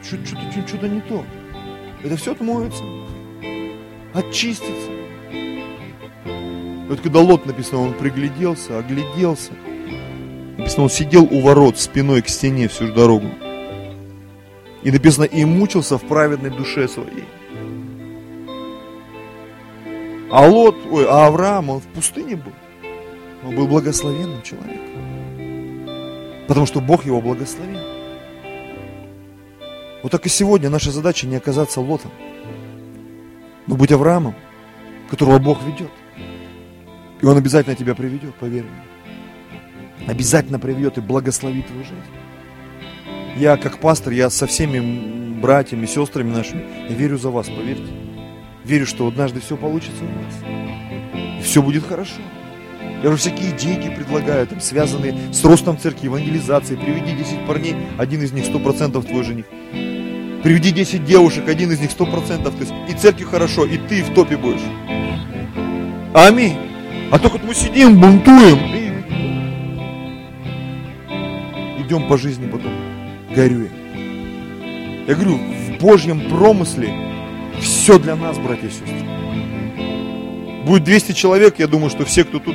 что-то не то. Это все отмоется, очистится. Вот когда Лот написано, он пригляделся, огляделся. Написано, он сидел у ворот спиной к стене всю дорогу. И написано, и мучился в праведной душе своей. А Лот, ой, а Авраам, он в пустыне был. Он был благословенным человеком. Потому что Бог его благословил. Вот так и сегодня наша задача не оказаться Лотом, но быть Авраамом, которого Бог ведет. И он обязательно тебя приведет, поверь мне. обязательно приведет и благословит твою жизнь. Я как пастор, я со всеми братьями, сестрами нашими, я верю за вас, поверьте. Верю, что однажды все получится у вас. И все будет хорошо. Я уже всякие идейки предлагаю, там, связанные с ростом церкви, евангелизацией. Приведи 10 парней, один из них 100% твой жених. Приведи 10 девушек, один из них 100%. То есть и церкви хорошо, и ты в топе будешь. Аминь. А только мы сидим, бунтуем. И идем по жизни потом, горюем. Я говорю, в Божьем промысле все для нас, братья и сестры. Будет 200 человек, я думаю, что все, кто тут,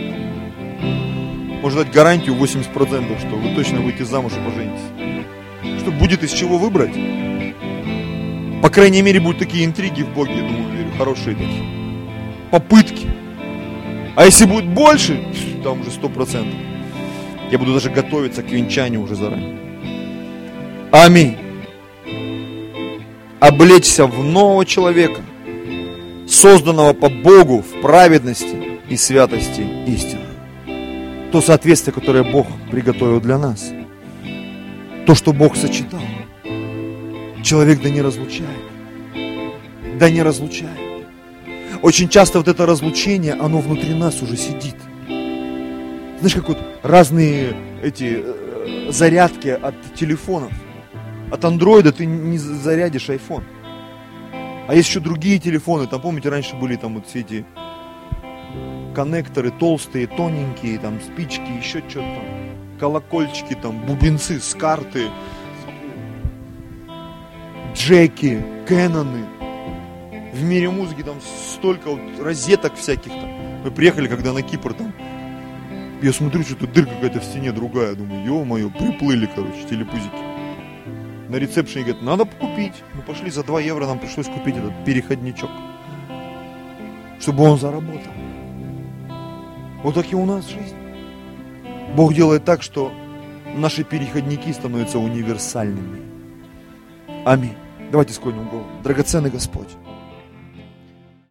может дать гарантию 80%, что вы точно выйдете замуж и поженитесь. Что будет из чего выбрать. По крайней мере, будут такие интриги в Боге, я думаю, верю, хорошие такие. Попытки. А если будет больше, (laughs) там уже сто процентов. Я буду даже готовиться к венчанию уже заранее. Аминь. Облечься в нового человека, созданного по Богу в праведности и святости истины. То соответствие, которое Бог приготовил для нас. То, что Бог сочетал. Человек да не разлучает. Да не разлучает. Очень часто вот это разлучение, оно внутри нас уже сидит. Знаешь, как вот разные эти э, зарядки от телефонов. От андроида ты не зарядишь iPhone. А есть еще другие телефоны, там, помните, раньше были там вот все эти коннекторы толстые, тоненькие, там спички, еще что-то там, колокольчики, там, бубенцы с карты, джеки, кэноны – в мире музыки там столько вот розеток всяких там. Мы приехали, когда на Кипр там, я смотрю, что-то дырка какая-то в стене другая. Думаю, ё-моё, приплыли, короче, телепузики. На ресепшене говорят, надо купить. Мы пошли за 2 евро, нам пришлось купить этот переходничок. Чтобы он заработал. Вот так и у нас жизнь. Бог делает так, что наши переходники становятся универсальными. Аминь. Давайте склоним голову. Драгоценный Господь.